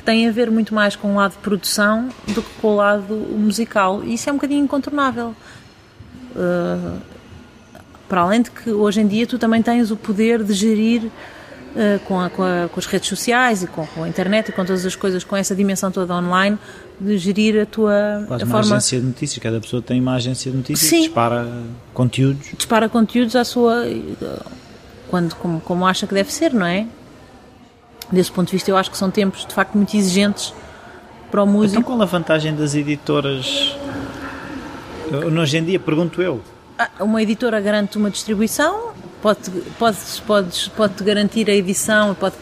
têm a ver muito mais com o lado de produção do que com o lado musical. E isso é um bocadinho incontornável. Uh, para além de que hoje em dia tu também tens o poder de gerir eh, com, a- com a- com as redes sociais e com, com a internet e com todas as coisas, com essa dimensão toda online, de gerir a tua Quase a uma forma. agência de notícias. Cada pessoa tem uma agência de notícias Sim. que dispara conteúdos. dispara conteúdos à sua. quando, como, como acha que deve ser, não é? Desse ponto de vista, eu acho que são tempos de facto muito exigentes para o músico. Então qual a vantagem das editoras? Hoje em dia, pergunto eu. Ah, Uma editora garante uma distribuição, pode, pode, pode, pode garantir a edição pode,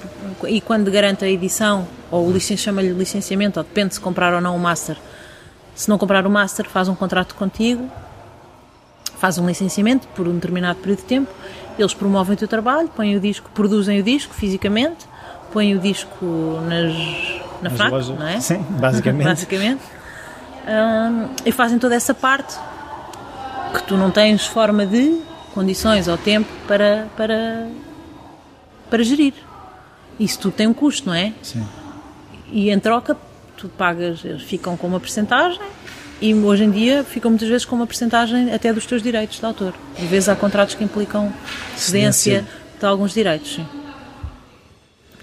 e quando garante a edição, ou o licen, chama-lhe licenciamento, ou depende se comprar ou não o master. Se não comprar o master, faz um contrato contigo, faz um licenciamento por um determinado período de tempo, eles promovem o teu trabalho, põem o disco, produzem o disco fisicamente, põem o disco nas, na Nas lojas. não é? Sim, basicamente. basicamente. Hum, e fazem toda essa parte que tu não tens forma de condições ou tempo para, para, para gerir. Isso tudo tem um custo, não é? Sim. E em troca, tu pagas, eles ficam com uma percentagem e hoje em dia ficam muitas vezes com uma percentagem até dos teus direitos de autor. Às vezes há contratos que implicam cedência Cedência. de alguns direitos, sim.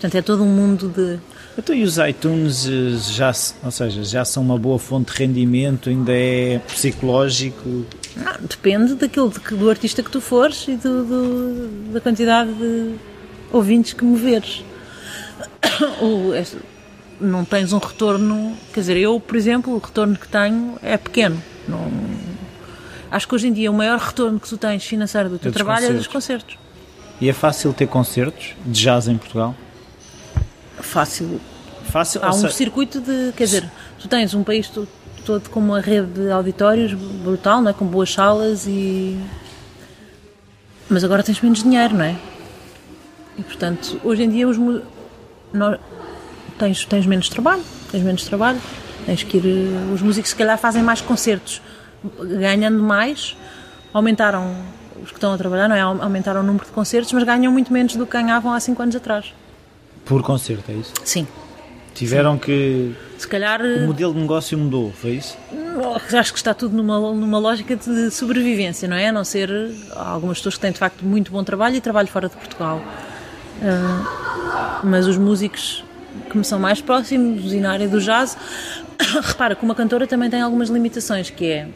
Portanto, é todo um mundo de. Então, e os iTunes eh, já, ou seja, já são uma boa fonte de rendimento, ainda é psicológico. Ah, depende daquilo de do artista que tu fores e do, do- da quantidade de ouvintes que moveres. O- é- não tens um retorno, quer dizer, eu, por exemplo, o retorno que tenho é pequeno. Não- acho que hoje em dia o maior retorno que tu tens financeiro do teu dos trabalho é dos concertos. E é fácil ter concertos de jazz em Portugal? Fácil. Fácil, Há um seja, circuito de. Quer dizer, tu tens um país to- todo com uma rede de auditórios brutal, não é? com boas salas e. Mas agora tens menos dinheiro, não é? E portanto, hoje em dia os. mu- nó- tens, tens menos trabalho, tens menos trabalho, tens que ir. Os músicos se calhar fazem mais concertos, ganhando mais, aumentaram. Os que estão a trabalhar, não é? Aumentaram o número de concertos, mas ganham muito menos do que ganhavam há 5 anos atrás. Por concerto, é isso? Sim. Tiveram que. Se calhar. O modelo de negócio mudou, foi isso? Acho que está tudo numa, numa lógica de sobrevivência, não é? A não ser há algumas pessoas que têm de facto muito bom trabalho e trabalho fora de Portugal. Ah, mas os músicos que me são mais próximos e na área do jazz, repara que uma cantora também tem algumas limitações, que é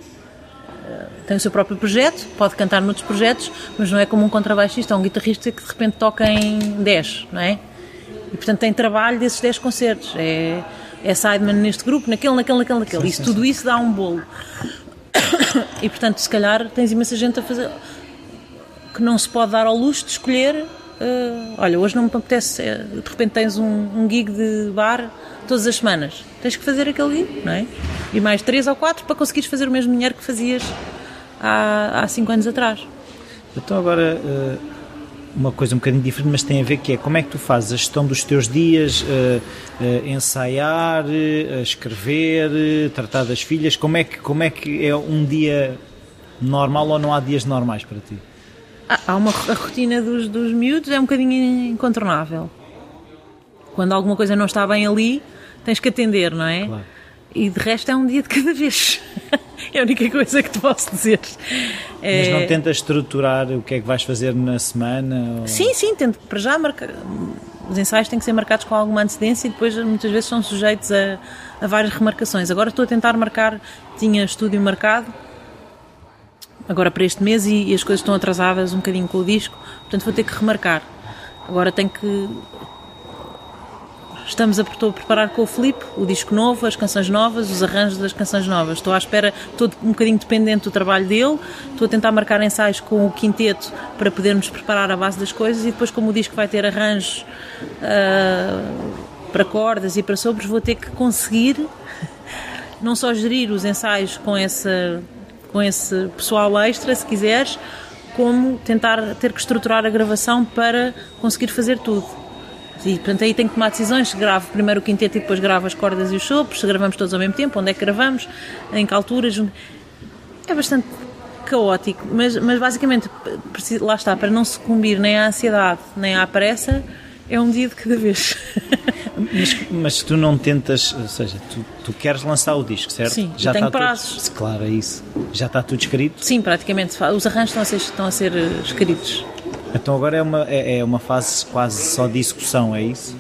ah, tem o seu próprio projeto, pode cantar noutros projetos, mas não é como um contrabaixista ou um guitarrista que de repente toca em 10, não é? E portanto tem trabalho desses 10 concertos. É, é sideman neste grupo, naquele, naquele, naquele, naquele. Isso, tudo isso dá um bolo. E portanto, se calhar tens imensa gente a fazer que não se pode dar ao luxo de escolher. eh, olha, hoje não me apetece. eh, de repente tens um, um gig de bar todas as semanas. Tens que fazer aquele gig, não é? E mais três ou quatro para conseguires fazer o mesmo dinheiro que fazias há, há cinco anos atrás. Então agora eh, uma coisa um bocadinho diferente, mas tem a ver que é como é que tu fazes a gestão dos teus dias, eh, eh, ensaiar, eh, escrever, tratar das filhas, como é que como é que é um dia normal ou não há dias normais para ti? Há uma a rotina dos, dos miúdos é um bocadinho incontornável. Quando alguma coisa não está bem ali, tens que atender, não é? Claro. E de resto é um dia de cada vez. é a única coisa que te posso dizer. Mas não É- tentas estruturar o que é que vais fazer na semana? ou- Sim, sim, tento para já marcar. Os ensaios têm que ser marcados com alguma antecedência e depois muitas vezes são sujeitos a, a várias remarcações. Agora estou a tentar marcar, tinha estúdio marcado agora para este mês e, e as coisas estão atrasadas um bocadinho com o disco, portanto vou ter que remarcar. Agora tenho que. Estamos a, preparar com o Filipe o disco novo, as canções novas, os arranjos das canções novas. Estou à espera, estou um bocadinho dependente do trabalho dele, estou a tentar marcar ensaios com o quinteto para podermos preparar a base das coisas e depois, como o disco vai ter arranjos ah, para cordas e para sopros, vou ter que conseguir não só gerir os ensaios com, com esse pessoal extra, se quiseres, como tentar ter que estruturar a gravação para conseguir fazer tudo. E, portanto, aí tenho que tomar decisões. Se gravo primeiro o quinteto e depois gravo as cordas e os sopros, se gravamos todos ao mesmo tempo, onde é que gravamos, em que alturas. É bastante caótico, mas, mas basicamente, lá está, para não sucumbir nem à ansiedade nem à pressa, é um dia de cada vez. Mas, mas tu não tentas, ou seja, tu, tu queres lançar o disco, certo? Sim, e tenho está prazos. Tudo, claro, é isso. Já está tudo escrito. Sim, praticamente. Os arranjos estão a ser, estão a ser eh, escritos. Então agora é uma, é, é uma fase quase só de execução, é isso?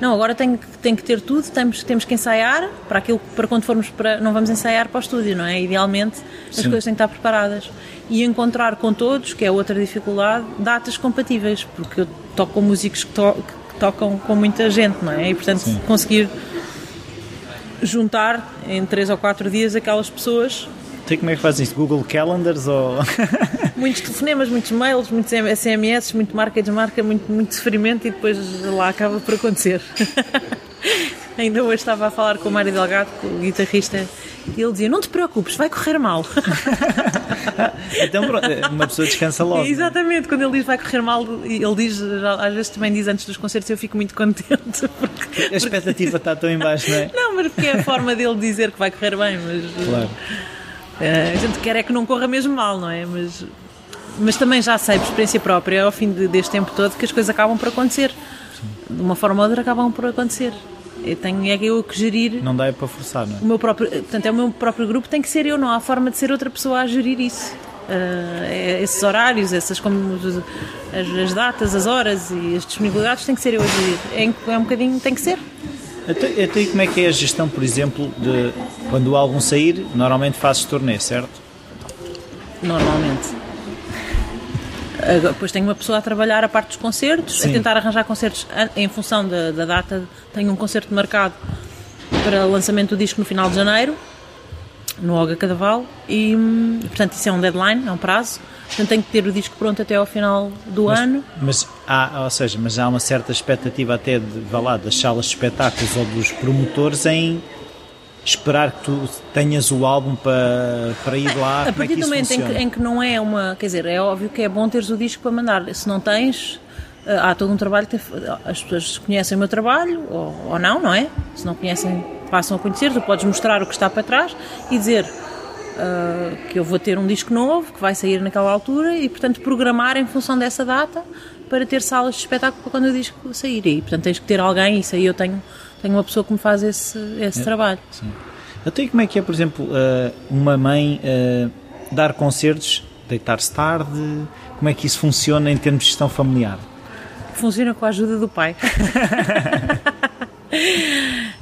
Não, agora tem, que- tem que ter tudo, temos, temos que ensaiar para aquilo para quando formos para. Não vamos ensaiar para o estúdio, não é? Idealmente as Sim. coisas têm que estar preparadas. E encontrar com todos, que é outra dificuldade, datas compatíveis, porque eu toco com músicos que, to- que tocam com muita gente, não é? E portanto Sim. conseguir juntar em três ou quatro dias aquelas pessoas Tem como é que fazes isso? Google Calendars ou. muitos telefonemas, muitos mails, muitos SMS, muito marca desmarca, muito, muito sofrimento e depois lá acaba por acontecer. Ainda hoje estava a falar com o Mário Delgado, o guitarrista, e ele dizia: Não te preocupes, vai correr mal. então pronto, uma pessoa descansa logo. Exatamente, quando ele diz vai correr mal, ele diz, às vezes também diz antes dos concertos, eu fico muito contente. Porque, A expectativa está tão em baixo, não é? não, mas porque é a forma dele dizer que vai correr bem, mas. Claro. Eh, a gente quer é que não corra mesmo mal, não é? Mas, mas também já sei, por experiência própria, ao fim de- deste tempo todo, que as coisas acabam por acontecer. De uma forma ou outra acabam por acontecer. Eu tenho é eu que gerir Não dá para forçar, não é? o meu próprio. Portanto, é o meu próprio grupo, tem que ser eu, não há forma de ser outra pessoa a gerir isso. É- esses horários, essas como as, as datas, as horas e as disponibilidades tem que ser eu a gerir. É, é um bocadinho, tem que ser. Até, até aí como é que é a gestão, por exemplo, de quando o álbum sair, normalmente fazes turnê, certo? Normalmente. Depois tenho uma pessoa a trabalhar a parte dos concertos, Sim. a tentar arranjar concertos em função da, da data. Tenho um concerto marcado para lançamento do disco no final de janeiro, no Olga Cadaval, e hum, portanto isso é um deadline, é um prazo. Portanto tenho que ter o disco pronto até ao final do ano. Mas há, ou seja, mas há uma certa expectativa até de, vá lá, das salas de espetáculos ou dos promotores em esperar que tu tenhas o álbum para, para ir lá. A é partir que do momento em que, em que não é uma. Quer dizer, é óbvio que é bom teres o disco para mandar. Se não tens, eh, há todo um trabalho. que As pessoas conhecem o meu trabalho, ou, ou não, não é? Se não conhecem, passam a conhecer. Tu podes mostrar o que está para trás e dizer ah, que eu vou ter um disco novo, que vai sair naquela altura e, portanto, programar em função dessa data para ter salas de espetáculo para quando o disco sair. E, portanto, tens que ter alguém, isso aí eu tenho, tenho uma pessoa que me faz esse, esse trabalho. Sim. Até aí como é que é, por exemplo, eh, uma mãe eh, dar concertos, deitar-se tarde? Como é que isso funciona em termos de gestão familiar? Funciona com a ajuda do pai.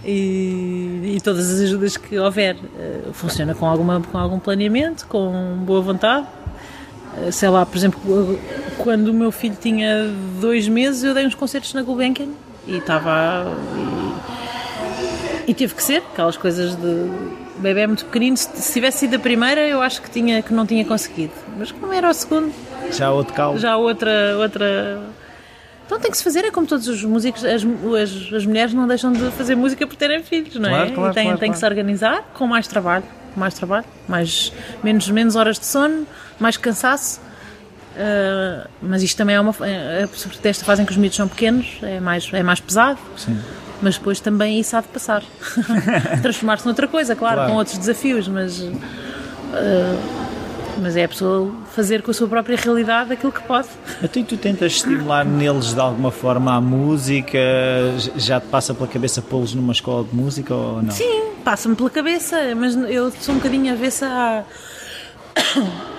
e, e todas as ajudas que houver. eh, Funciona com, alguma, com algum planeamento, com boa vontade. Eh, Sei lá, por exemplo, quando o meu filho tinha dois meses, eu dei uns concertos na Gulbenkian e estava. E, e teve que ser, aquelas coisas de bebê é muito pequenino. Se, se tivesse sido a primeira, eu acho que, tinha, que não tinha conseguido. Mas como era o segundo, Já outro caldo? já outra, outra. Então tem que se fazer, é como todos os músicos, as, as, as mulheres não deixam de fazer música por terem filhos, não é? Claro, claro, e têm, claro, têm que se organizar com mais trabalho. mais trabalho, mais, menos, menos horas de sono, mais cansaço. Uh, mas isto também é uma. É, sobretudo esta fase em que os miúdos são pequenos, é mais, é mais pesado. Sim. Mas depois também isso há de passar. Transformar-se noutra coisa, claro, Claro. com outros desafios, mas. uh, mas é a pessoa fazer com a sua própria realidade aquilo que pode. Então e tu tentas estimular neles de alguma forma a música? Já te passa pela cabeça pô-los numa escola de música ou não? Sim, passa-me pela cabeça, mas eu sou um bocadinho avessa à,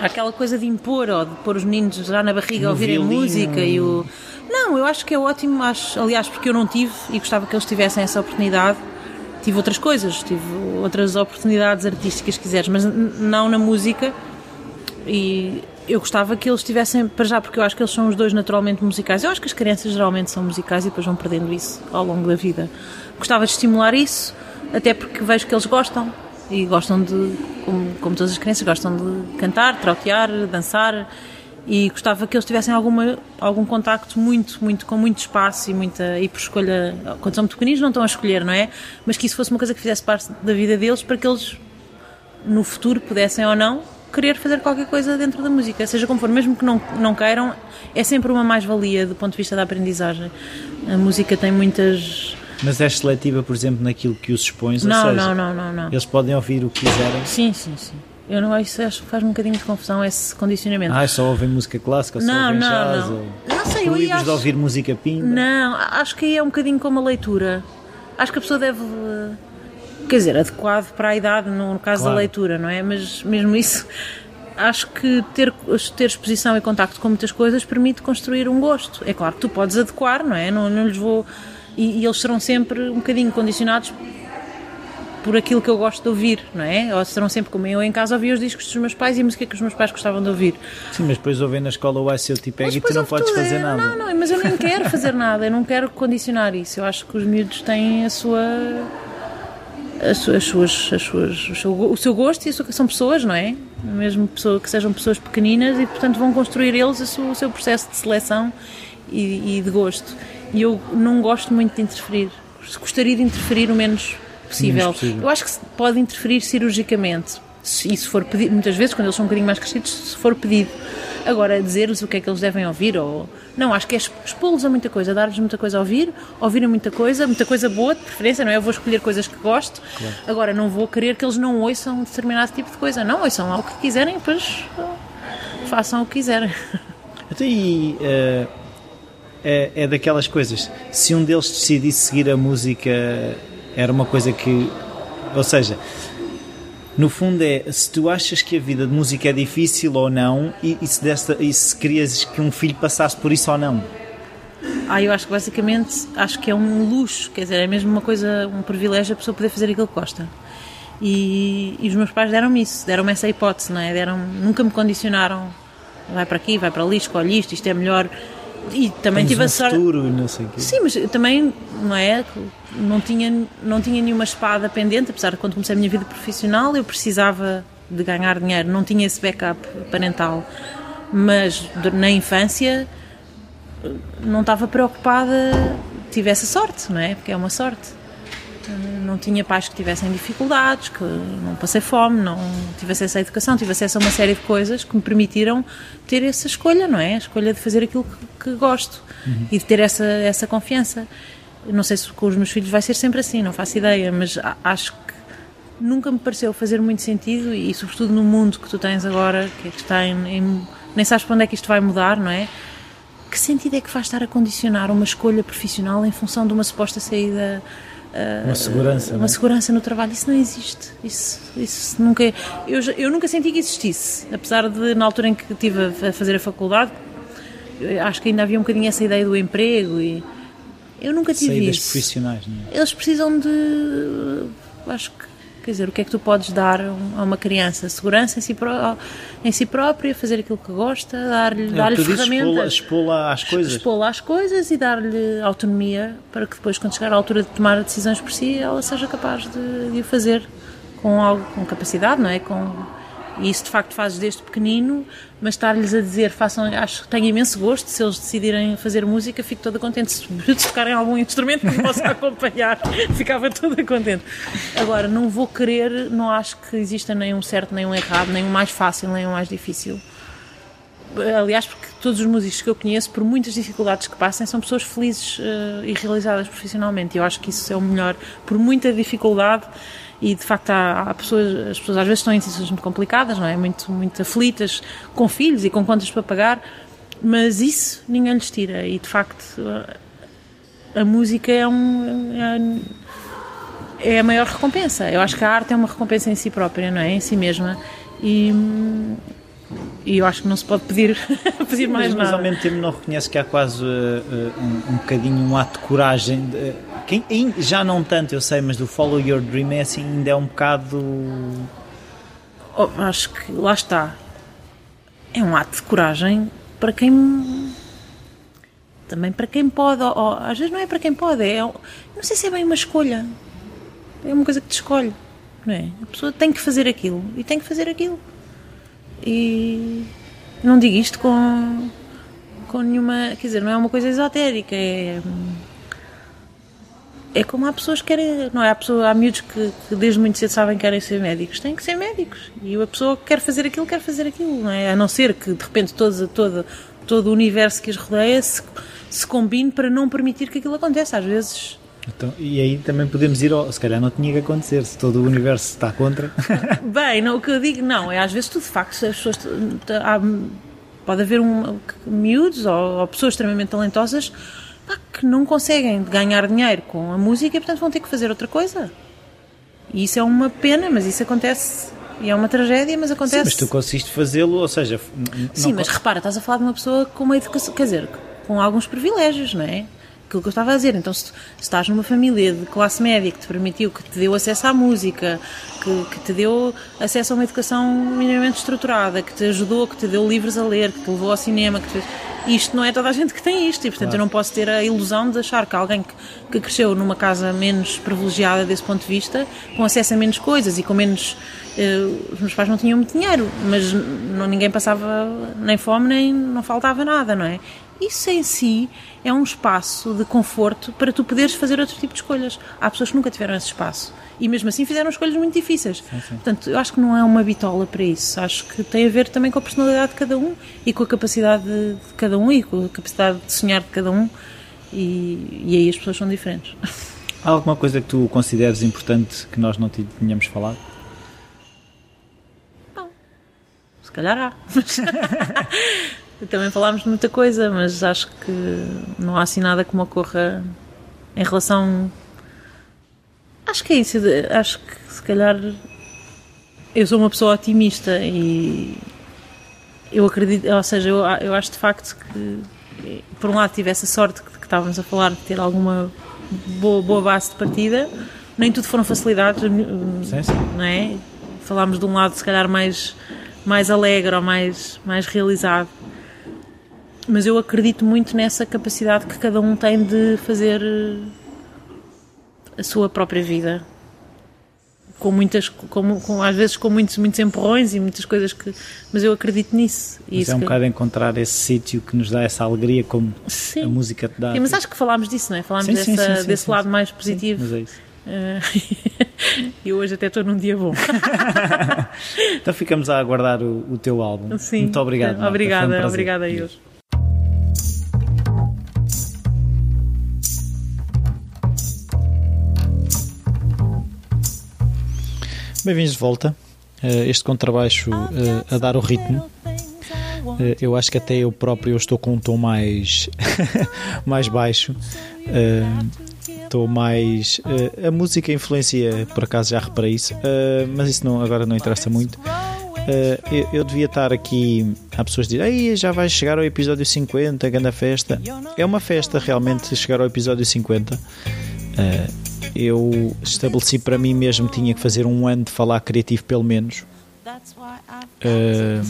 àquela coisa de impor ou de pôr os meninos já na barriga a ouvirem violino. música e o. Não, eu acho que é ótimo, acho, aliás, porque eu não tive e gostava que eles tivessem essa oportunidade. Tive outras coisas, tive outras oportunidades artísticas, se quiseres, mas não na música. E eu gostava que eles tivessem, para já, porque eu acho que eles são os dois naturalmente musicais. Eu acho que as crianças geralmente são musicais e depois vão perdendo isso ao longo da vida. Gostava de estimular isso, até porque vejo que eles gostam. E gostam de, como, como todas as crianças, gostam de cantar, trautear, dançar. E gostava que eles tivessem alguma, algum contacto muito, muito, com muito espaço e muita. e por escolha. Quando são muito pequeninos não estão a escolher, não é? Mas que isso fosse uma coisa que fizesse parte da vida deles para que eles no futuro pudessem ou não querer fazer qualquer coisa dentro da música, seja como for, mesmo que não, não queiram, é sempre uma mais-valia do ponto de vista da aprendizagem. A música tem muitas. Mas és seletiva, por exemplo, naquilo que os expões? Não, seja, não, não, não, não. Eles podem ouvir o que quiserem. Sim, sim, sim. Eu não isso acho que faz um bocadinho de confusão esse condicionamento. Ah, só ouvem música clássica, só não, ouvem não, jazz? não. Ou... Não sei, eu Proíbes acho... de ouvir música pimba? Não, acho que aí é um bocadinho como a leitura. Acho que a pessoa deve. Quer dizer, adequado para a idade, no, caso Claro. da leitura, não é? Mas mesmo isso, acho que ter, ter exposição e contacto com muitas coisas permite construir um gosto. É claro que tu podes adequar, não é? Não, não lhes vou. E, e eles serão sempre um bocadinho condicionados por aquilo que eu gosto de ouvir, não é? Ou serão sempre como eu em casa ouvia os discos dos meus pais e a música que os meus pais gostavam de ouvir. Sim, mas depois ouvem na escola o ICO te pega e tu não podes fazer é, nada. Não, não, mas eu nem quero fazer nada, eu não quero condicionar isso. Eu acho que os miúdos têm a sua. As suas, as suas, as suas, o, seu, o seu gosto e a sua, são pessoas, não é? Mesmo pessoa, que sejam pessoas pequeninas e, portanto, vão construir eles o seu, o seu processo de seleção e, e de gosto. E eu não gosto muito de interferir. Gostaria de interferir o menos possível. Menos possível. Eu acho que se pode interferir cirurgicamente. Se isso for pedido, muitas vezes, quando eles são um bocadinho mais crescidos, se for pedido. Agora, dizer-lhes o que é que eles devem ouvir, ou. Não, acho que é expô-los a muita coisa, dar-lhes muita coisa a ouvir, ouvirem muita coisa, muita coisa boa, de preferência, não é? Eu vou escolher coisas que gosto. Agora, não vou querer que eles não ouçam determinado tipo de coisa. Não, ouçam lá o que quiserem, depois ah, façam o que quiserem. Até aí eh, é, é daquelas coisas. Se um deles decidisse seguir a música, era uma coisa que. Ou seja, no fundo é se tu achas que a vida de música é difícil ou não, e, e se, desta, e se querias que um filho passasse por isso ou não. Ah, eu acho que basicamente acho que é um luxo, quer dizer, é mesmo uma coisa, um privilégio a pessoa poder fazer aquilo que gosta. E, e os meus pais deram-me isso, deram-me essa hipótese, não é? Deram, nunca me condicionaram, vai para aqui, vai para ali, escolhe isto, isto é melhor. E também Tens tive um a sorte. futuro, não sei o quê. Sim, mas também, não é? Não tinha, não tinha nenhuma espada pendente, apesar de quando comecei a minha vida profissional eu precisava de ganhar dinheiro, não tinha esse backup parental. Mas na infância não estava preocupada, tive essa sorte, não é? Porque é uma sorte. Não tinha pais que tivessem dificuldades, que não passei fome, não tive acesso à educação, tive acesso a uma série de coisas que me permitiram ter essa escolha, não é? A escolha de fazer aquilo que, que gosto e de ter essa, essa confiança. Não sei se com os meus filhos vai ser sempre assim, não faço ideia, mas acho que nunca me pareceu fazer muito sentido e, sobretudo no mundo que tu tens agora, que, é que está em, em- nem sabes para onde é que isto vai mudar, não é? Que sentido é que faz estar a condicionar uma escolha profissional em função de uma suposta saída Uma segurança. uma é? segurança no trabalho, isso não existe. Isso, isso nunca. Eu, já- eu nunca senti que existisse, apesar de na altura em que estive a, fazer a faculdade, eu acho que ainda havia um bocadinho essa ideia do emprego e eu nunca tive Saídas isso. profissionais, não é? Eles precisam de, acho que, quer dizer, o que é que tu podes dar a uma criança? Segurança em si, pró- em si própria, fazer aquilo que gosta, dar-lhe dar dizes, expô-la ferramentas expô-la às coisas. expô-la às coisas e dar-lhe autonomia para que depois, quando chegar à altura de tomar decisões por si, ela seja capaz de, de o fazer com algo, com capacidade, não é? Com, E isso de facto fazes desde pequenino, mas estar-lhes a dizer, façam, acho que tenho imenso gosto, se eles decidirem fazer música, fico toda contente. Se tocarem algum instrumento que me possa acompanhar, ficava toda contente. Agora, não vou querer, não acho que exista nenhum certo, nenhum errado, nem um mais fácil, nem um mais difícil. Aliás, porque todos os músicos que eu conheço, por muitas dificuldades que passem, são pessoas felizes uh, e realizadas profissionalmente. E eu acho que isso é o melhor. Por muita dificuldade, e de facto há, há, pessoas, as pessoas às vezes estão em situações muito complicadas, não é? Muito, muito aflitas, com filhos e com contas para pagar, mas isso ninguém lhes tira e de facto a, música é um é, é, a maior recompensa. Eu acho que a arte é uma recompensa em si própria, não é? Em si mesma. E, e eu acho que não se pode pedir, pedir mais mas, nada. Mas ao mesmo tempo não reconhece que há quase uh, um, um bocadinho um ato de coragem. De, quem, já não tanto, eu sei, mas do Follow Your Dream é assim, ainda é um bocado. Oh, acho que lá está. É um ato de coragem para quem. Também para quem pode, ou, ou, às vezes não é para quem pode, é, não sei se é bem uma escolha, é uma coisa que te escolhe, não é? A pessoa tem que fazer aquilo e tem que fazer aquilo. E não digo isto com, com nenhuma. Quer dizer, não é uma coisa esotérica, é. É como há pessoas que querem. Não é? Há, pessoa, há miúdos que, que desde muito cedo sabem que querem ser médicos. Têm que ser médicos. E a pessoa que quer fazer aquilo, quer fazer aquilo, não é? A não ser que de repente todo, todo, todo o universo que as rodeia se, se combine para não permitir que aquilo aconteça. Às vezes então, e aí também podemos ir ao. Se calhar não tinha que acontecer, se todo o universo está contra. Bem, não, o que eu digo, não, é às vezes tu de facto, as pessoas. Há, pode haver um, miúdos ou, ou pessoas extremamente talentosas pá, que não conseguem ganhar dinheiro com a música e portanto vão ter que fazer outra coisa. E isso é uma pena, mas isso acontece. E é uma tragédia, mas acontece. Sim, mas tu conseguiste fazê-lo, ou seja. Sim, mas repara, estás a falar de uma pessoa com uma educação. Quer dizer, com alguns privilégios, não é? Aquilo que eu estava a dizer. Então, se, se, estás numa família de classe média que te permitiu, que te deu acesso à música, que, que, te deu acesso a uma educação minimamente estruturada, que te ajudou, que te deu livros a ler, que te levou ao cinema, que te fez... Isto não é toda a gente que tem isto, e portanto claro. eu não posso ter a ilusão de achar que alguém que, que cresceu numa casa menos privilegiada desse ponto de vista, com acesso a menos coisas e com menos Uh, os meus pais não tinham muito dinheiro, mas não, ninguém passava nem fome nem não faltava nada, não é? Isso em si é um espaço de conforto para tu poderes fazer outro tipo de escolhas. Há pessoas que nunca tiveram esse espaço e mesmo assim fizeram escolhas muito difíceis. Sim, sim. Portanto, eu acho que não é uma bitola para isso. Acho que tem a ver também com a personalidade de cada um e com a capacidade de, cada um e com a capacidade de sonhar de cada um. E, e aí as pessoas são diferentes. Há alguma coisa que tu consideres importante que nós não tínhamos falado? Não. Se calhar há. Também falámos de muita coisa, mas acho que não há assim nada que me ocorra em relação. Acho que é isso. Acho que se calhar eu sou uma pessoa otimista e eu acredito, ou seja, eu, eu acho de facto que por um lado tive essa sorte que, que estávamos a falar de ter alguma boa, boa base de partida, nem tudo foram facilidades, sim, sim. não é? Falámos de um lado se calhar mais, mais alegre ou mais, mais realizado mas eu acredito muito nessa capacidade que cada um tem de fazer eh, a sua própria vida com muitas com, com, às vezes com muitos muitos empurrões e muitas coisas que mas eu acredito nisso mas é um que... bocado encontrar esse sítio que nos dá essa alegria como sim. a música te dá sim, mas acho que falámos disso não é falámos sim, dessa, sim, desse lado mais positivo mas é isso. Uh, e hoje até estou num dia bom. então ficamos a aguardar o, o teu álbum. Sim, Muito obrigado. Obrigada, um obrigada a eles. Bem-vindos de volta. Uh, este contrabaixo uh, a dar o ritmo. Uh, eu acho que até eu próprio estou com um tom mais, mais baixo. Estou mais. a música influencia, por acaso já reparei isso, mas isso não, agora não interessa muito. Eu, eu, devia estar aqui. Há pessoas que dizem, já vai chegar ao episódio 50, grande festa. É uma festa realmente chegar ao episódio 50 eu estabeleci para mim mesmo tinha que fazer um ano de falar criativo pelo menos. Uh,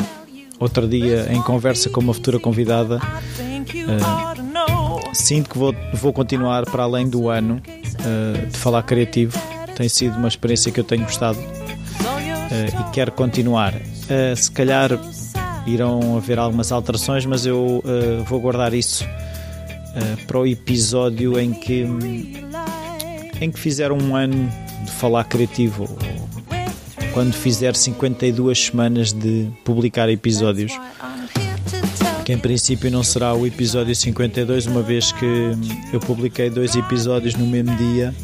outro dia, em conversa com uma futura convidada, uh, sinto que vou, vou continuar para além do ano uh, de falar criativo. Tem sido uma experiência que eu tenho gostado. e quero continuar. se calhar irão haver algumas alterações, mas eu vou guardar isso para o episódio em que em que fizer um ano de falar criativo quando fizer 52 semanas de publicar episódios. Que em princípio não será o episódio 52 uma vez que eu publiquei dois episódios no mesmo dia.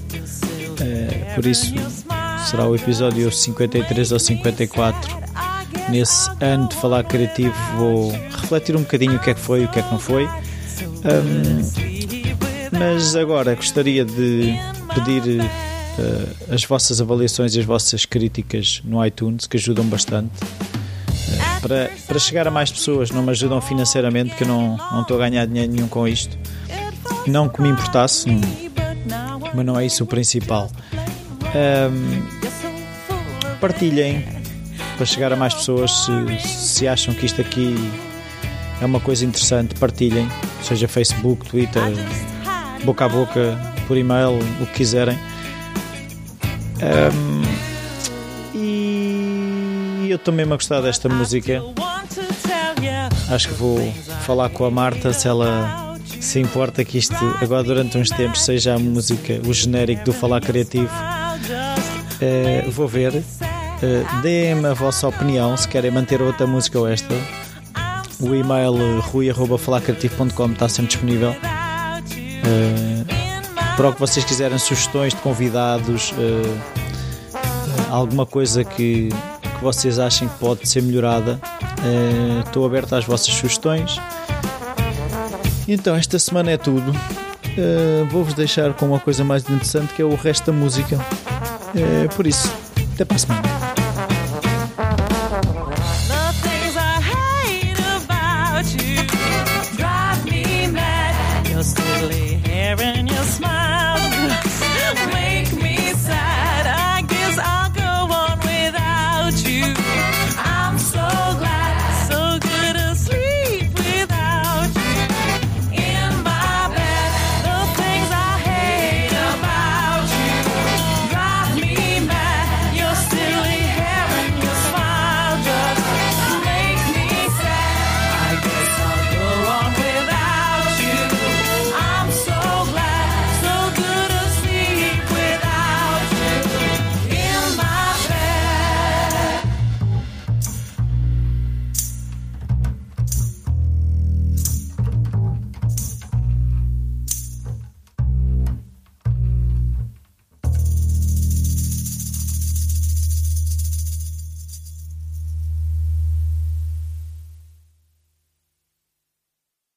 É, por isso será o episódio 53 ou 54 nesse ano de falar criativo vou refletir um bocadinho o que é que foi e o que é que não foi. Um, mas agora gostaria de pedir uh, as vossas avaliações e as vossas críticas no iTunes, que ajudam bastante. Uh, para, para chegar a mais pessoas, não me ajudam financeiramente, que eu não, não estou a ganhar dinheiro nenhum com isto. Não que me importasse, mas não é isso o principal. Um, partilhem para chegar a mais pessoas se, se acham que isto aqui é uma coisa interessante, partilhem, seja Facebook, Twitter, boca a boca, por e-mail, o que quiserem. Um, e eu estou mesmo a gostar desta música. Acho que vou falar com a Marta se ela se importa que isto agora durante uns tempos seja a música, o genérico do Falar Criativo. Uh, vou ver. Uh, Deem-me a vossa opinião se querem manter outra música ou esta. O e-mail rui.falarcreativo.com está sempre disponível. Uh, para o que vocês quiserem, sugestões de convidados, uh, alguma coisa que, que vocês achem que pode ser melhorada, uh, estou aberto às vossas sugestões. Então, esta semana é tudo. Vou-vos deixar com uma coisa mais interessante que é o resto da música. por isso, até para a semana.